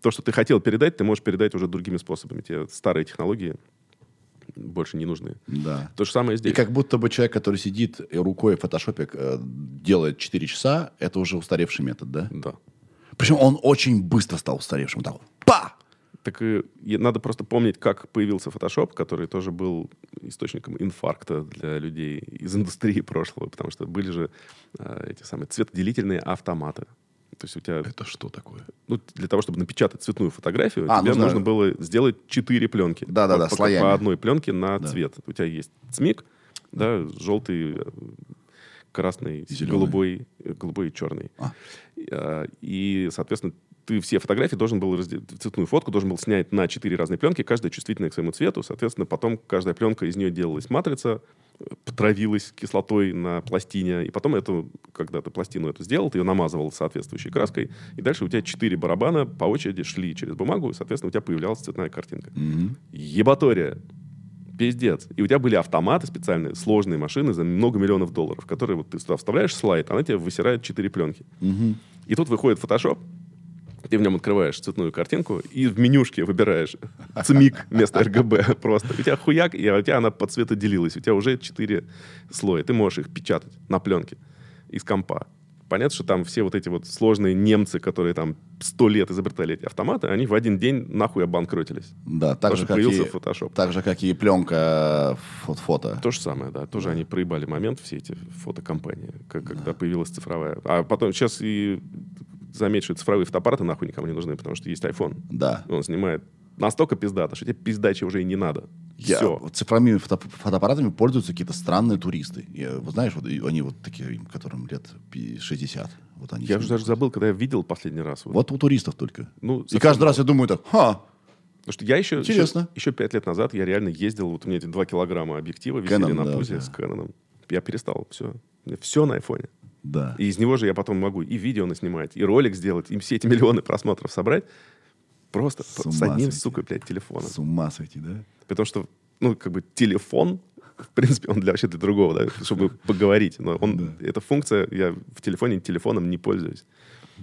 то, что ты хотел передать, ты можешь передать уже другими способами. Тебе старые технологии больше не нужны. Да. То же самое здесь. И как будто бы человек, который сидит рукой в фотошопе э, делает 4 часа, это уже устаревший метод, да? Да. Причем он очень быстро стал устаревшим. Так. Па! Так и и надо просто помнить, как появился Photoshop, который тоже был источником инфаркта для людей из индустрии прошлого, потому что были же э, эти самые цветоделительные автоматы. То есть у тебя, Это что такое? ну, для того, чтобы напечатать цветную фотографию, А, тебе ну, знаю. нужно было сделать четыре пленки. Да-да-да, по, по- слоями. по одной пленке на Да. цвет. У тебя есть цмик, да, желтый, э, красный, Зелёный. голубой, э, голубой и черный. А. А, И, соответственно, ты все фотографии должен был разде- цветную фотку должен был снять на четыре разные пленки, каждая чувствительная к своему цвету. Соответственно, потом каждая пленка из нее делалась матрица, потравилась кислотой на пластине, и потом эту, когда ты пластину эту сделал, ты ее намазывал соответствующей краской, и дальше у тебя четыре барабана по очереди шли через бумагу, и, соответственно, у тебя появлялась цветная картинка. Мгм. Ебатория. Пиздец. И у тебя были автоматы специальные, сложные машины за много миллионов долларов, которые вот ты сюда вставляешь слайд, она тебе высирает четыре пленки. Мгм. И тут выходит Photoshop, ты в нем открываешь цветную картинку и в менюшке выбираешь цмик вместо RGB просто. У тебя хуяк, и у тебя она по цвету делилась. У тебя уже четыре слоя. Ты можешь их печатать на пленке из компа. Понятно, что там все вот эти вот сложные немцы, которые там сто лет изобретали эти автоматы, они в один день нахуй обанкротились. Да, так же, как появился и, Photoshop. так же, как и пленка э, фо- фото. То же самое, да. Тоже они проебали момент, все эти фотокомпании, как- когда появилась цифровая. А потом сейчас и заметь, что цифровые фотоаппараты нахуй никому не нужны, потому что есть iPhone. Да. Он снимает настолько пиздато, что тебе пиздачи уже и не надо. Я- Все. цифровыми фото- фотоаппаратами пользуются какие-то странные туристы. Я, вот знаешь, вот они вот такие, которым лет пи- 60. Вот они Я уже даже забыл, когда я видел последний раз. Вот. Вот у туристов только. Ну, И каждый мало. раз я думаю так, ха, Потому что я еще, Интересно. еще, еще пять лет назад я реально ездил, вот у меня эти два килограмма объектива висели Canon, на да, пузе да. с Canon. Я перестал, все. Все на айфоне. Да. И из него же я потом могу и видео наснимать, и ролик сделать, и все эти миллионы просмотров собрать. Просто С с, одним, сойти. сука, блядь, телефоном. С ума сойти, да? Потому что, ну, как бы телефон, в принципе, он для вообще для другого, да, чтобы поговорить. Но он, эта функция, я в телефоне телефоном не пользуюсь.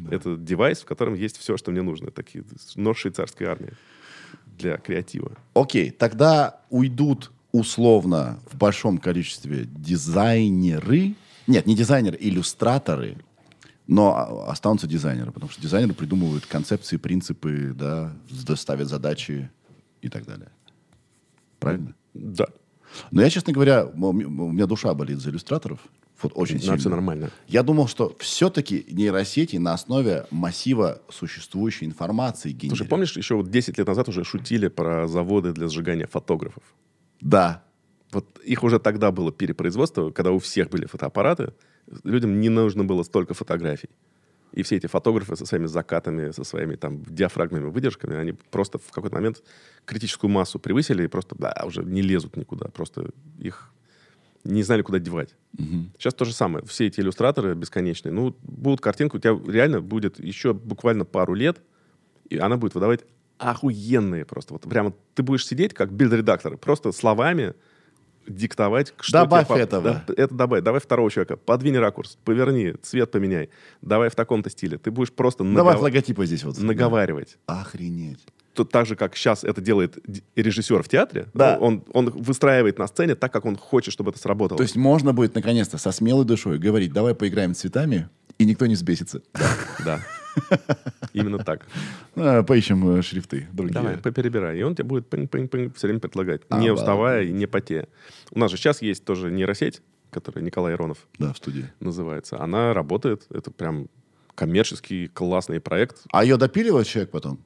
Это девайс, в котором есть все, что мне нужно. Такие нож швейцарской армии для креатива. Окей, тогда уйдут условно в большом количестве дизайнеры. Нет, не дизайнеры, иллюстраторы, но останутся дизайнеры, потому что дизайнеры придумывают концепции, принципы, да, ставят задачи и так далее. Правильно? Да. Но я, честно говоря, у меня душа болит за иллюстраторов. Вот очень Ну, сильно. все нормально. Я думал, что все-таки нейросети на основе массива существующей информации Слушай, генерируют. помнишь, еще вот 10 лет назад уже шутили про заводы для сжигания фотографов? Да. Вот их уже тогда было перепроизводство, когда у всех были фотоаппараты, людям не нужно было столько фотографий. И все эти фотографы со своими закатами, со своими там диафрагмами, выдержками, они просто в какой-то момент критическую массу превысили и просто да, уже не лезут никуда. Просто их не знали, куда девать. Сейчас то же самое. Все эти иллюстраторы бесконечные. Ну, будут картинку, у тебя реально будет еще буквально пару лет, и она будет выдавать охуенные просто. Вот прямо ты будешь сидеть как билд-редактор, просто словами диктовать, что Добавь тебе этого. Да, это добавь. Давай второго человека. Подвинь ракурс, поверни, цвет поменяй. Давай в таком-то стиле. Ты будешь просто Давай нагов- логотипы здесь вот. наговаривать. Да. Охренеть. Тут так же, как сейчас это делает режиссер в театре, Да. он, он выстраивает на сцене так, как он хочет, чтобы это сработало. То есть можно будет наконец-то со смелой душой говорить, давай поиграем цветами, и никто не взбесится. Да. <laughs> Именно так. А, Поищем э, шрифты другие. Давай, поперебирай. И он тебе будет все время предлагать. Не уставая и не потея. У нас же сейчас есть тоже нейросеть, которая Николай Иронов Да, в студии. называется. Она работает. Это прям коммерческий классный проект. А ее допиливает человек потом?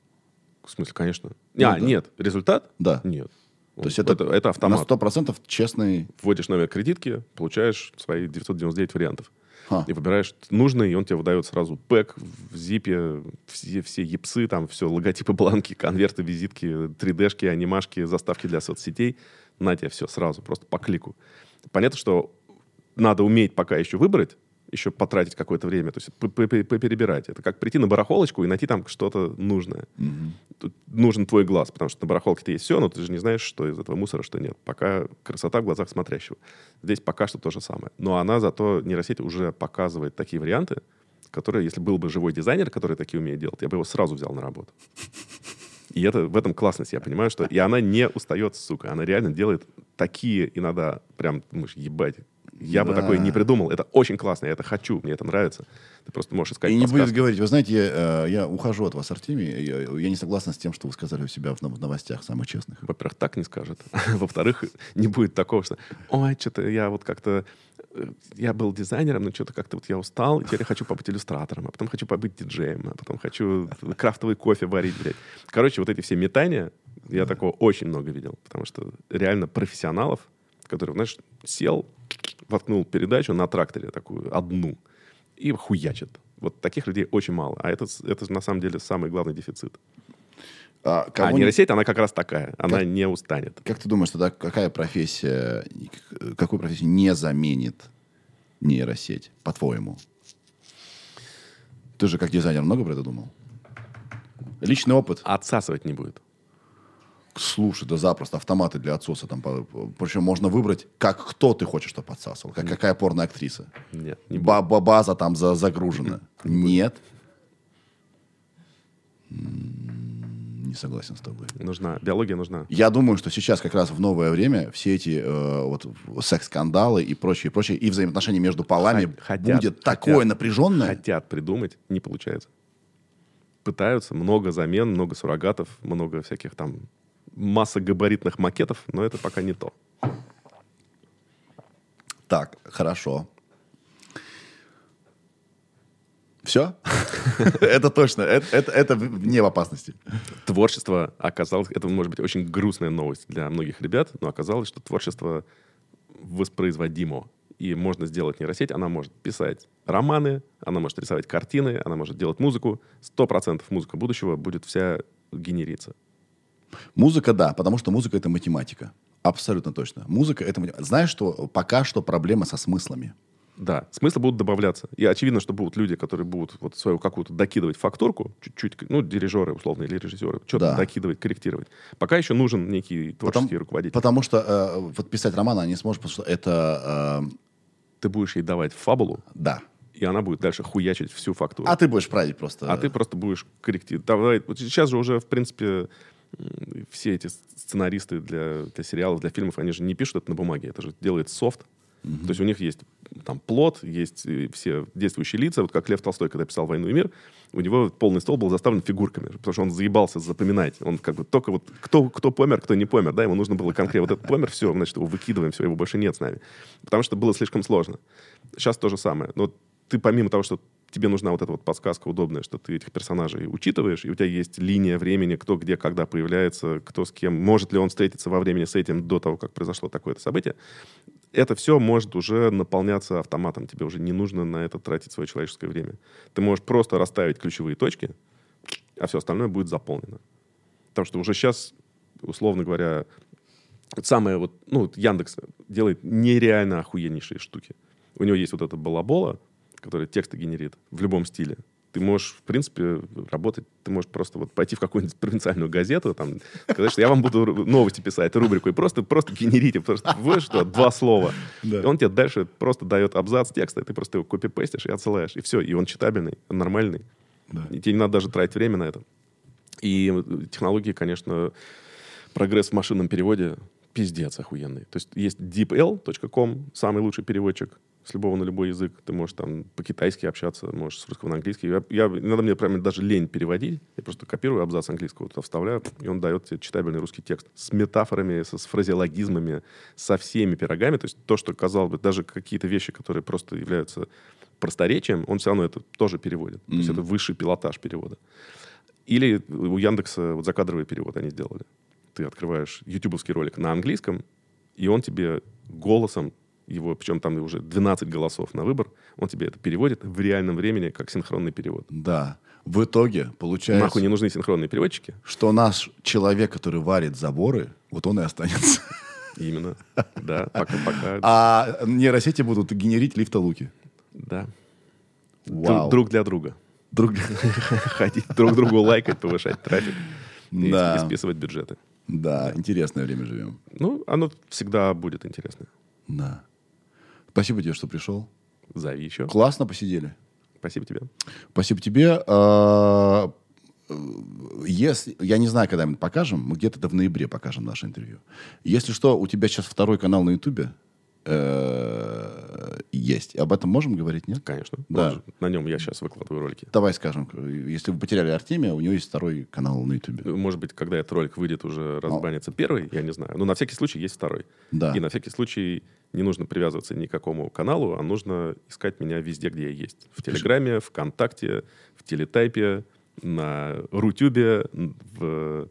В смысле, конечно. Ну а, да. нет. Результат? Да. Нет. То есть это, это, на автомат. 100% честный... Вводишь номер кредитки, получаешь свои 999 вариантов. Ха. И выбираешь нужный, и он тебе выдает сразу пэк в зипе, все, все епсы, там все, логотипы, бланки, конверты, визитки, 3D-шки, анимашки, заставки для соцсетей. На тебе все сразу, просто по клику. Понятно, что надо уметь пока еще выбрать, еще потратить какое-то время, то есть поперебирать. Это как прийти на барахолочку и найти там что-то нужное. Тут нужен твой глаз, потому что на барахолке-то есть все, но ты же не знаешь, что из этого мусора, что нет. Пока красота в глазах смотрящего. Здесь пока что то же самое. Но она зато, нейросеть уже показывает такие варианты, которые, если был бы живой дизайнер, который такие умеет делать, я бы его сразу взял на работу. И это, в этом классность. Я понимаю, что... И она не устает, сука. Она реально делает такие иногда прям, думаешь, ебать, я бы Да. такое не придумал. Это очень классно, я это хочу, мне это нравится. Ты просто можешь искать И не подсказки. будет говорить, вы знаете, я, э, я ухожу от вас, Артемий, я, я не согласен с тем, что вы сказали у себя в нов- новостях, самых честных. Во-первых, так не скажет. <laughs> Во-вторых, не будет такого, что ой, что-то я вот как-то... э, Я был дизайнером, но что-то как-то вот я устал, и теперь я хочу побыть иллюстратором, а потом хочу побыть диджеем, а потом хочу крафтовый кофе варить, блядь. Короче, вот эти все метания, я такого очень много видел, потому что реально профессионалов, которые, знаешь, сел, воткнул передачу на тракторе такую, одну, и хуячит. Вот таких людей очень мало. А это, это на самом деле самый главный дефицит. А, А кого не- нейросеть, она как раз такая. Она Как- не устанет. Как ты думаешь, тогда какая профессия, какую профессию не заменит нейросеть, по-твоему? Ты же как дизайнер много про это думал? Личный опыт. Отсасывать не будет. Слушай, да запросто. Автоматы для отсоса. Там, причем можно выбрать, как кто ты хочешь, чтобы отсасывал. Как, какая порно-актриса. Нет, не. Ба- ба- база там за- загружена. <laughs> Нет. М, Не согласен с тобой. Нужна. Биология нужна. Я думаю, что сейчас как раз в новое время все эти э, вот секс-скандалы и прочее, прочее, и взаимоотношения между полами Хот- хотят, будет хотят. такое напряженное. Хотят придумать, не получается. Пытаются, много замен, много суррогатов, много всяких там масса габаритных макетов, но это пока не то. Так, хорошо. Все? <laughs> Это точно. Это- Это это не в опасности. Творчество оказалось, это может быть очень грустная новость для многих ребят, но оказалось, что творчество воспроизводимо. И можно сделать нейросеть, она может писать романы, она может рисовать картины, она может делать музыку. Сто процентов музыка будущего будет вся генериться. Музыка, да, потому что музыка — это математика. Абсолютно точно. Музыка — это математика. Знаешь, что пока что проблема со смыслами. Да, смыслы будут добавляться. И очевидно, что будут люди, которые будут вот свою какую-то докидывать фактурку, чуть-чуть, ну, дирижеры, условно, или режиссеры, что-то Да. докидывать, корректировать. Пока еще нужен некий творческий Потому, руководитель. потому что э, вот писать роман она не сможет, потому что это... э, Ты будешь ей давать фабулу, да. и она будет дальше хуячить всю фактуру. А ты будешь править просто. А ты просто будешь корректировать. Давай, вот сейчас же уже, в принципе, все эти сценаристы для, для сериалов, для фильмов, они же не пишут это на бумаге, это же делает софт. То есть у них есть там плод, есть э, все действующие лица. Вот как Лев Толстой, когда писал «Войну и мир», у него полный стол был заставлен фигурками, потому что он заебался запоминать. Он как бы только вот кто, кто помер, кто не помер, да, ему нужно было конкретно вот этот помер, все, значит, его выкидываем, все, его больше нет с нами. Потому что было слишком сложно. Сейчас то же самое. Но ты помимо того, что тебе нужна вот эта вот подсказка удобная, что ты этих персонажей учитываешь, и у тебя есть линия времени, кто где, когда появляется, кто с кем, может ли он встретиться во времени с этим до того, как произошло такое-то событие. Это все может уже наполняться автоматом. Тебе уже не нужно на это тратить свое человеческое время. Ты можешь просто расставить ключевые точки, а все остальное будет заполнено. Потому что уже сейчас, условно говоря, самое вот, ну, Яндекс делает нереально охуеннейшие штуки. У него есть вот эта балабола, которая тексты генерит в любом стиле. Ты можешь, в принципе, работать, ты можешь просто вот пойти в какую-нибудь <laughs> провинциальную газету, там, сказать, что я вам буду новости писать, рубрику, и просто, просто генерите, просто, вот что, два слова. Да. И он тебе дальше просто дает абзац текста, и ты просто его копипестишь и отсылаешь, и все, и он читабельный, он нормальный. Да. И тебе не надо даже тратить время на это. И э, технологии, конечно, прогресс в машинном переводе пиздец охуенный. То есть есть deepl.com, самый лучший переводчик. С любого на любой язык. Ты можешь там по-китайски общаться, можешь с русского на английский. Я, я, иногда мне прям даже лень переводить. Я просто копирую абзац английского, туда вставляю, и он дает тебе читабельный русский текст. С метафорами, со, с фразеологизмами, со всеми пирогами. То есть то, что, казалось бы, даже какие-то вещи, которые просто являются просторечием, он все равно это тоже переводит. То есть это высший пилотаж перевода. Или у Яндекса вот закадровый перевод они сделали. Ты открываешь ютубовский ролик на английском, и он тебе голосом, его, причем там уже 12 голосов на выбор, он тебе это переводит в реальном времени как синхронный перевод. Да. В итоге получается, Нахуй не нужны синхронные переводчики. что наш человек, который варит заборы, вот он и останется. Именно. Да, пока-пока. А нейросети будут генерить лифтолуки. Да. Вау. Друг, для друга. Друг- <laughs> Ходить друг другу лайкать, повышать трафик. И, Да. и списывать бюджеты. Да, интересное время живем. Ну, оно всегда будет интересно. Да. Спасибо тебе, что пришел. Зови еще. Классно посидели. Спасибо тебе. Спасибо тебе. А, Если, я не знаю, когда мы покажем, мы где-то в ноябре покажем наше интервью. Если что, у тебя сейчас второй канал на Ютубе есть. Об этом можем говорить, нет? Конечно. Да. На нем я сейчас выкладываю ролики. Давай скажем, если вы потеряли Артемия, у него есть второй канал на Ютубе. Может быть, когда этот ролик выйдет, уже разбанится первый, я не знаю. Но на всякий случай есть второй. Да. И на всякий случай не нужно привязываться ни к какому каналу, а нужно искать меня везде, где я есть. В Телеграме, ВКонтакте, в Телетайпе, на Рутюбе, в...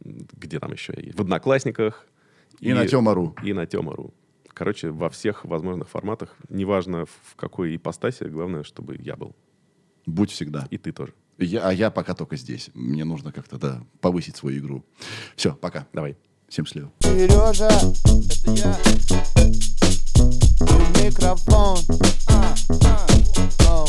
где там еще я есть? В Одноклассниках. И на Тема.ру. И на Тема.ру. Короче, во всех возможных форматах, неважно в какой ипостаси, главное, чтобы я был. Будь всегда. И ты тоже. Я, а я пока только здесь. Мне нужно как-то да, повысить свою игру. Все, пока. Давай. Всем счастливо. Сережа, это я. И микрофон. А, а, о.